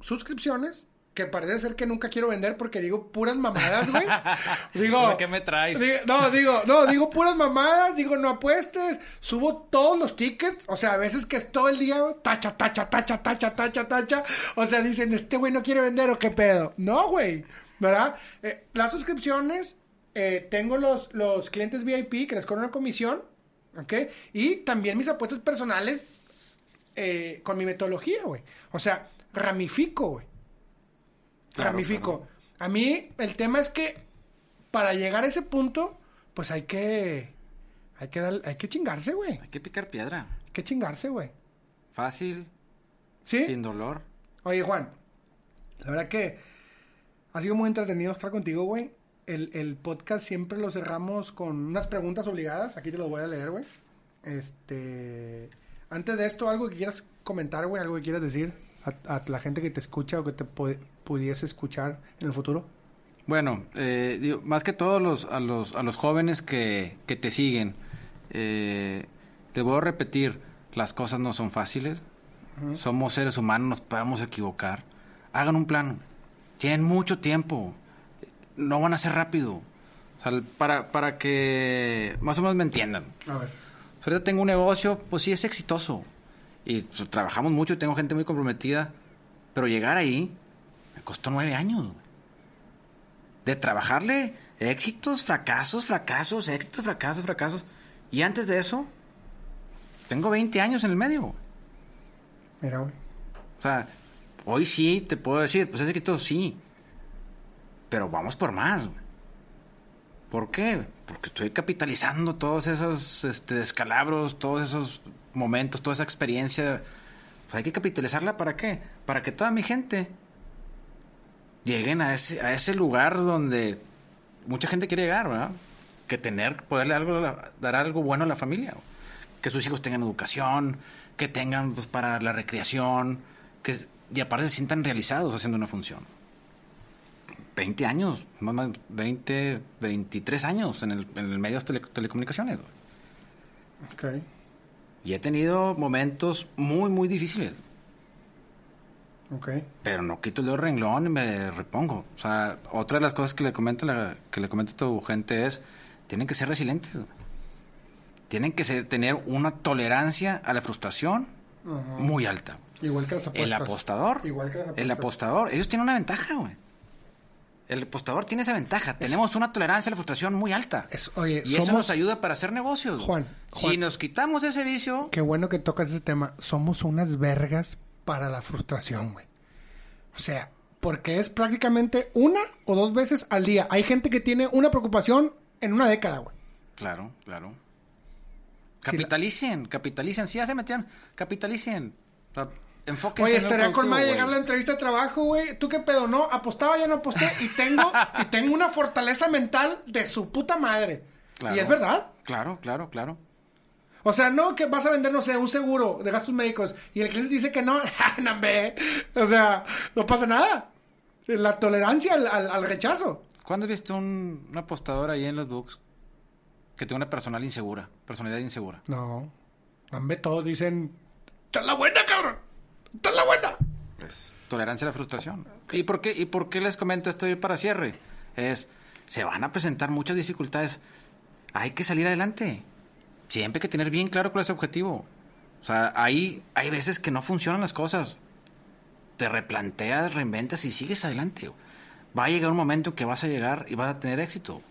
Speaker 1: Suscripciones, que parece ser que nunca quiero vender porque digo puras mamadas, güey. (laughs) digo...
Speaker 2: ¿Ahora qué me traes?
Speaker 1: Digo- no, digo, no, digo puras mamadas, digo no apuestes, subo todos los tickets, o sea, a veces que todo el día, tacha, tacha, tacha, tacha, tacha, tacha, o sea, dicen, este güey no quiere vender o qué pedo. No, güey, ¿verdad? Eh, las suscripciones, eh, tengo los, los clientes VIP que les cobran una comisión, ¿ok? Y también mis apuestas personales eh, con mi metodología, güey. O sea, ramifico, güey.
Speaker 2: Claro,
Speaker 1: ramifico.
Speaker 2: claro.
Speaker 1: A mí el tema es que para llegar a ese punto, pues hay que hay que dar- hay que chingarse, güey.
Speaker 2: Hay que picar piedra.
Speaker 1: Hay que chingarse, güey.
Speaker 2: Fácil,
Speaker 1: ¿Sí?
Speaker 2: sin dolor.
Speaker 1: Oye, Juan, la verdad que ha sido muy entretenido estar contigo, güey. El, el podcast siempre lo cerramos con unas preguntas obligadas. Aquí te lo voy a leer, güey. Este. Antes de esto, algo que quieras comentar, güey, algo que quieras decir a, a la gente que te escucha o que te pu- pudiese escuchar en el futuro.
Speaker 2: Bueno, eh, digo, más que todos los, a, los, a los jóvenes que, que te siguen, eh, te voy a repetir, las cosas no son fáciles, somos seres humanos, nos podemos equivocar. Hagan un plan, tienen mucho tiempo, no van a ser rápido, o sea, para, para que más o menos me entiendan.
Speaker 1: A ver.
Speaker 2: Ahorita tengo un negocio, pues sí es exitoso. Y pues, trabajamos mucho y tengo gente muy comprometida. Pero llegar ahí me costó nueve años. De trabajarle éxitos, fracasos, fracasos, éxitos, fracasos, fracasos. Y antes de eso, tengo 20 años en el medio.
Speaker 1: Mira, güey.
Speaker 2: O sea, hoy sí te puedo decir, pues es exitoso, sí. Pero vamos por más. ¿Por qué? Porque estoy capitalizando todos esos este, descalabros, todos esos momentos, toda esa experiencia. Pues hay que capitalizarla para qué? Para que toda mi gente lleguen a ese, a ese lugar donde mucha gente quiere llegar, ¿verdad? Que tener, poderle algo, dar algo bueno a la familia. Que sus hijos tengan educación, que tengan pues, para la recreación, que y aparte se sientan realizados haciendo una función. 20 años, más o menos 20, 23 años en el, en el medio de tele- telecomunicaciones. güey.
Speaker 1: Ok.
Speaker 2: Y he tenido momentos muy, muy difíciles.
Speaker 1: Ok.
Speaker 2: Pero no quito el renglón y me repongo. O sea, otra de las cosas que le comento, la- que le comento a tu gente es, tienen que ser resilientes. güey. Tienen que ser- tener una tolerancia a la frustración muy alta.
Speaker 1: Igual que las apuestas.
Speaker 2: El apostador.
Speaker 1: Igual que las
Speaker 2: El apostador. Ellos tienen una ventaja, güey. El apostador tiene esa ventaja. Tenemos una tolerancia a la frustración muy alta.
Speaker 1: Oye,
Speaker 2: y eso nos ayuda para hacer negocios.
Speaker 1: Juan,
Speaker 2: Si nos quitamos ese vicio,
Speaker 1: Qué bueno que tocas ese tema. Somos unas vergas para la frustración, güey. O sea, porque es prácticamente una o dos veces al día. Hay gente que tiene una preocupación en una década, güey.
Speaker 2: Claro, claro. Capitalicen, capitalicen. Si ya se metían, capitalicen. O sea, enfóquense
Speaker 1: Oye, estaría con más llegar la entrevista de trabajo, güey. ¿Tú qué pedo? No, apostaba, ya no aposté. Y tengo, y tengo una fortaleza mental de su puta madre.
Speaker 2: Claro.
Speaker 1: Y es verdad.
Speaker 2: Claro, claro, claro.
Speaker 1: O sea, no que vas a vender, no sé, un seguro de gastos médicos y el cliente dice que no, (laughs) hombre. O sea, no pasa nada. La tolerancia al, al- al rechazo.
Speaker 2: ¿Cuándo has visto un, un apostador ahí en los books que tiene una personal insegura, personalidad insegura?
Speaker 1: No. Hombre, todos dicen, ¡Esta es la buena, cabrón! ¡Esta es la buena!
Speaker 2: Pues, tolerancia a la frustración. ¿Y por qué, y por qué les comento esto para cierre? Es, se van a presentar muchas dificultades. Hay que salir adelante. Siempre hay que tener bien claro cuál es el objetivo. O sea, ahí hay veces que no funcionan las cosas. Te replanteas, reinventas y sigues adelante. Va a llegar un momento en que vas a llegar y vas a tener éxito.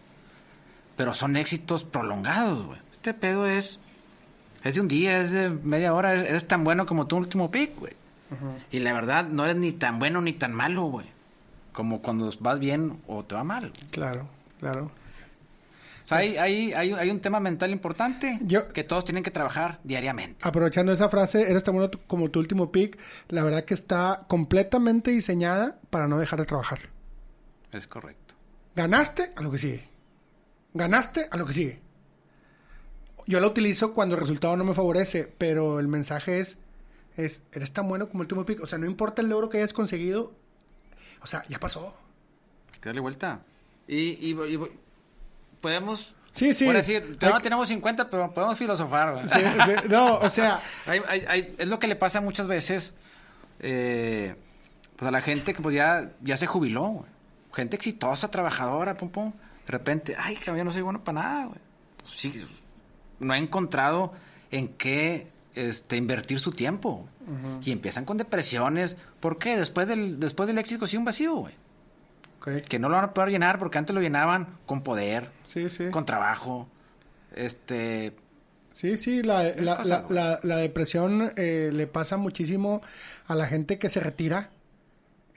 Speaker 2: Pero son éxitos prolongados, güey. Este pedo es... Es de un día, es de media hora. Eres tan bueno como tu último pick, güey. Y la verdad, no eres ni tan bueno ni tan malo, güey. Como cuando vas bien o te va mal.
Speaker 1: Claro, claro.
Speaker 2: O sea, hay, hay, hay, hay un tema mental importante
Speaker 1: Yo-
Speaker 2: que todos tienen que trabajar diariamente.
Speaker 1: Aprovechando esa frase, eres tan bueno como tu último pick. La verdad que está completamente diseñada para no dejar de trabajar.
Speaker 2: Es correcto.
Speaker 1: Ganaste a lo que sigue. Ganaste a lo que sigue. Yo la utilizo cuando el resultado no me favorece, pero el mensaje es, es eres tan bueno como el último pick. O sea, no importa el logro que hayas conseguido. O sea, ya pasó.
Speaker 2: Hay que darle vuelta. Y, y, y- podemos...
Speaker 1: Sí, sí.
Speaker 2: Por decir,
Speaker 1: Hay
Speaker 2: no tenemos 50, pero podemos filosofar.
Speaker 1: Sí, sí. No, o sea, (laughs)
Speaker 2: Hay- hay- hay- es lo que le pasa muchas veces eh, pues a la gente que pues ya, ya se jubiló, güey. Gente exitosa, trabajadora, pum, pum. De repente, ay, cabrón, yo no soy bueno para nada, güey. Pues sí, no ha encontrado en qué este, invertir su tiempo. Y empiezan con depresiones. ¿Por qué? Después del, después del éxito sí un vacío, güey. Que no lo van a poder llenar porque antes lo llenaban con poder,
Speaker 1: Sí, sí.
Speaker 2: con trabajo. Este,
Speaker 1: Sí, sí, la, la,
Speaker 2: cosa,
Speaker 1: la- la depresión eh, le pasa muchísimo a la gente que se retira.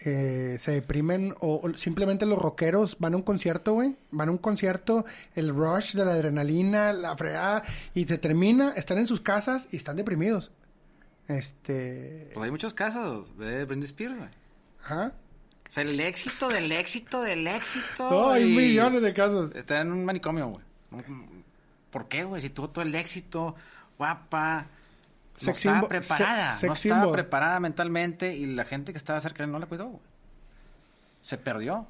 Speaker 1: Eh, se deprimen o, o simplemente los rockeros van a un concierto, güey. Van a un concierto, el rush de la adrenalina, la fregada, y se termina, están en sus casas y están deprimidos. Este...
Speaker 2: pues hay muchos casos de Britney Spears, güey.
Speaker 1: Ajá.
Speaker 2: O sea, el éxito del éxito del éxito.
Speaker 1: No, hay millones de casos.
Speaker 2: Está en un manicomio, güey. ¿Por qué, güey? Si tuvo todo el éxito, guapa. No estaba preparada.
Speaker 1: se-
Speaker 2: no estaba
Speaker 1: symbol.
Speaker 2: preparada mentalmente y la gente que estaba cerca de él no la cuidó, güey. Se perdió.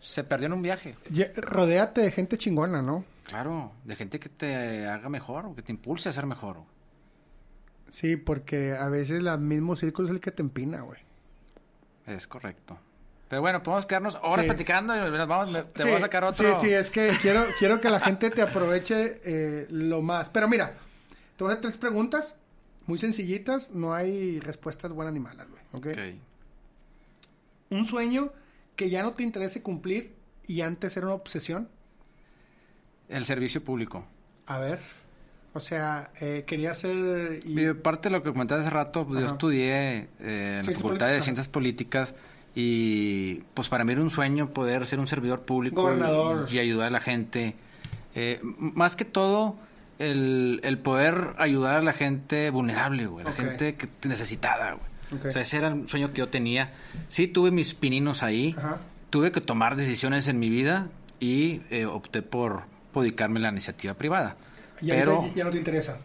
Speaker 2: Se perdió en un viaje.
Speaker 1: Ye- Rodéate de gente chingona, ¿no?
Speaker 2: Claro, de gente que te haga mejor, o que te impulse a ser mejor. güey.
Speaker 1: Sí, porque a veces el mismo círculo es el que te empina, güey.
Speaker 2: Es correcto. Pero bueno, podemos quedarnos horas
Speaker 1: Sí.
Speaker 2: platicando y nos vamos, te
Speaker 1: Sí,
Speaker 2: voy a sacar otro.
Speaker 1: Sí, sí, es que quiero, quiero que la gente te aproveche eh, lo más. Pero mira, te voy a hacer tres preguntas muy sencillitas. No hay respuestas buenas ni malas, güey. Un sueño que ya no te interese cumplir y antes era una obsesión.
Speaker 2: El servicio público.
Speaker 1: A ver. O sea, eh, quería ser... y-
Speaker 2: parte de lo que comenté hace rato, pues, yo estudié eh, en la Facultad de. Ciencias Políticas y pues para mí era un sueño poder ser un servidor público
Speaker 1: Gobernador.
Speaker 2: y, y ayudar a la gente. Eh, más que todo, el, el poder ayudar a la gente vulnerable, güey, la gente que, necesitada, güey. O sea, ese era un sueño que yo tenía. Sí, tuve mis pininos ahí,
Speaker 1: Ajá.
Speaker 2: tuve que tomar decisiones en mi vida y eh, opté por, por dedicarme a la iniciativa privada.
Speaker 1: y
Speaker 2: Pero...
Speaker 1: ya no te interesa.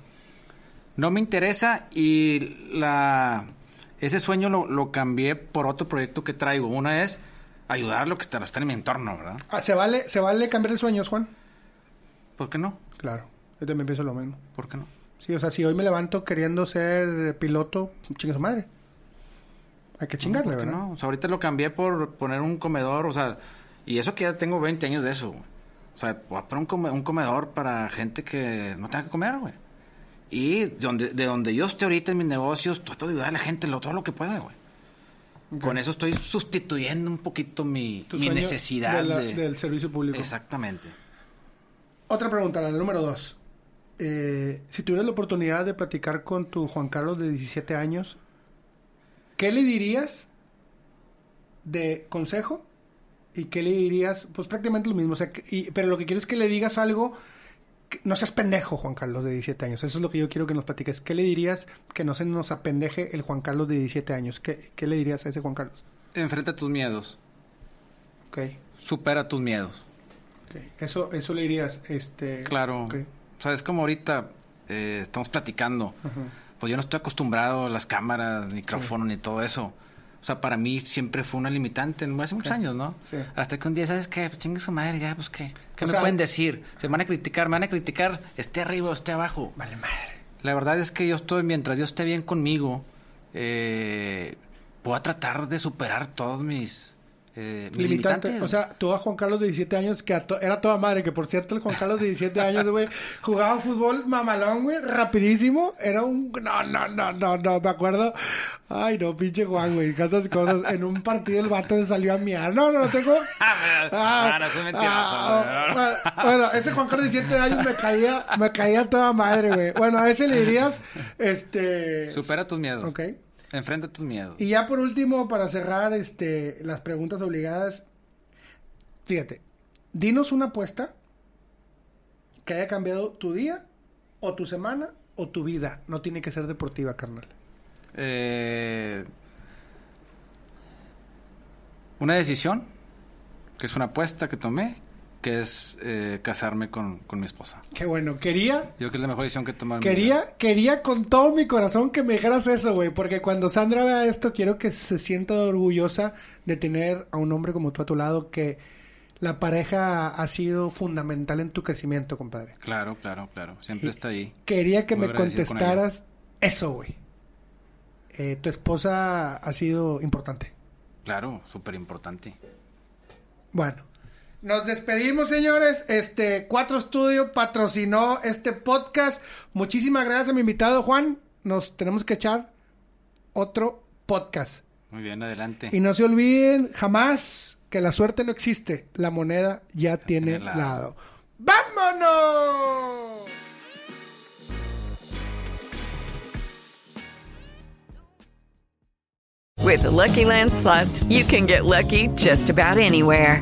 Speaker 2: No me interesa y la ese sueño lo, lo cambié por otro proyecto que traigo. Una es ayudar a lo que está, está en mi entorno, ¿verdad?
Speaker 1: Ah, ¿se, vale, ¿Se vale cambiar de sueños, Juan?
Speaker 2: ¿Por qué no?
Speaker 1: Claro. Yo también pienso lo mismo.
Speaker 2: ¿Por qué no?
Speaker 1: Sí, o sea, si hoy me levanto queriendo ser piloto, chinga su madre. Hay que chingarle,
Speaker 2: ¿Por qué
Speaker 1: ¿verdad?
Speaker 2: no? O sea, ahorita lo cambié por poner un comedor, o sea, y eso que ya tengo 20 años de eso, güey. O sea, voy a poner un, come- un comedor para gente que no tenga que comer, güey. Y de donde, de donde yo esté ahorita en mis negocios, trato de ayudar a la gente lo, todo lo que pueda, güey. Con eso estoy sustituyendo un poquito mi,
Speaker 1: Tu
Speaker 2: mi
Speaker 1: sueño
Speaker 2: necesidad
Speaker 1: de la-
Speaker 2: de...
Speaker 1: del servicio público.
Speaker 2: Exactamente.
Speaker 1: Otra pregunta, la número dos. Eh, si tuvieras la oportunidad de platicar con tu Juan Carlos de 17 años, ¿qué le dirías de consejo? ¿Y qué le dirías? Pues prácticamente lo mismo. O sea, y- pero lo que quiero es que le digas algo. que- no seas pendejo, Juan Carlos de 17 años. Eso es lo que yo quiero que nos platiques. ¿Qué le dirías que no se nos apendeje el Juan Carlos de 17 años? ¿Qué, qué le dirías a ese Juan Carlos?
Speaker 2: Enfrenta tus miedos.
Speaker 1: Ok,
Speaker 2: Supera tus miedos.
Speaker 1: ok. Eso, eso le dirías. Este,
Speaker 2: Claro. O sea, es como ahorita eh, estamos platicando. Pues yo no estoy acostumbrado a las cámaras, micrófono, ni todo eso. O sea, para mí siempre fue una limitante, hace muchos años, ¿no?
Speaker 1: Sí.
Speaker 2: Hasta que un día, ¿sabes qué? Pues chingue su madre, ya, pues qué. ¿Qué
Speaker 1: O
Speaker 2: me
Speaker 1: sea-
Speaker 2: pueden decir? Se me van a criticar, me van a criticar, esté arriba o esté abajo.
Speaker 1: Vale madre.
Speaker 2: La verdad es que yo estoy, mientras Dios esté bien conmigo, eh, voy a tratar de superar todos mis, eh,
Speaker 1: Limitante. O sea, tú a Juan Carlos de 17 años, que to- era toda madre, que por cierto, el Juan Carlos de 17 años, güey, (laughs) jugaba fútbol mamalón, güey, rapidísimo. Era un. No, no, no, no, no, me acuerdo. Ay, no, pinche Juan, güey, tantas cosas. En un partido el vato se salió a miar. No, no, no tengo. (laughs)
Speaker 2: Ah, no, soy mentiroso.
Speaker 1: ah, bueno, bueno, ese Juan Carlos de 17 años me caía, me caía toda madre, güey. Bueno, a ese le dirías, este.
Speaker 2: Supera tus miedos.
Speaker 1: Ok.
Speaker 2: Enfrenta tus miedos.
Speaker 1: Y ya por último, para cerrar este, las preguntas obligadas, fíjate, dinos una apuesta que haya cambiado tu día, o tu semana, o tu vida. No tiene que ser deportiva, carnal.
Speaker 2: Eh, una decisión, que es una apuesta que tomé, que es eh, casarme con, con mi esposa.
Speaker 1: Qué bueno. Quería,
Speaker 2: Yo creo que es la mejor decisión que vida.
Speaker 1: quería, quería con todo mi corazón que me dijeras eso, güey. Porque cuando Sandra vea esto, quiero que se sienta orgullosa de tener a un hombre como tú a tu lado, que la pareja ha sido fundamental en tu crecimiento, compadre.
Speaker 2: Claro, claro, claro. Siempre está ahí.
Speaker 1: Quería que
Speaker 2: Muy
Speaker 1: me
Speaker 2: con
Speaker 1: contestaras eso, güey. Eh, tu esposa ha sido importante.
Speaker 2: Claro, súper importante.
Speaker 1: Bueno, nos despedimos, señores. Este Cuatro Studio patrocinó este podcast. Muchísimas gracias a mi invitado Juan. Nos tenemos que echar otro podcast.
Speaker 2: Muy bien, adelante.
Speaker 1: Y no se olviden jamás que la suerte no existe. La moneda ya tiene
Speaker 2: tiene lado.
Speaker 1: lado. ¡Vámonos!
Speaker 3: With the Lucky Land slots, you can get lucky just about anywhere.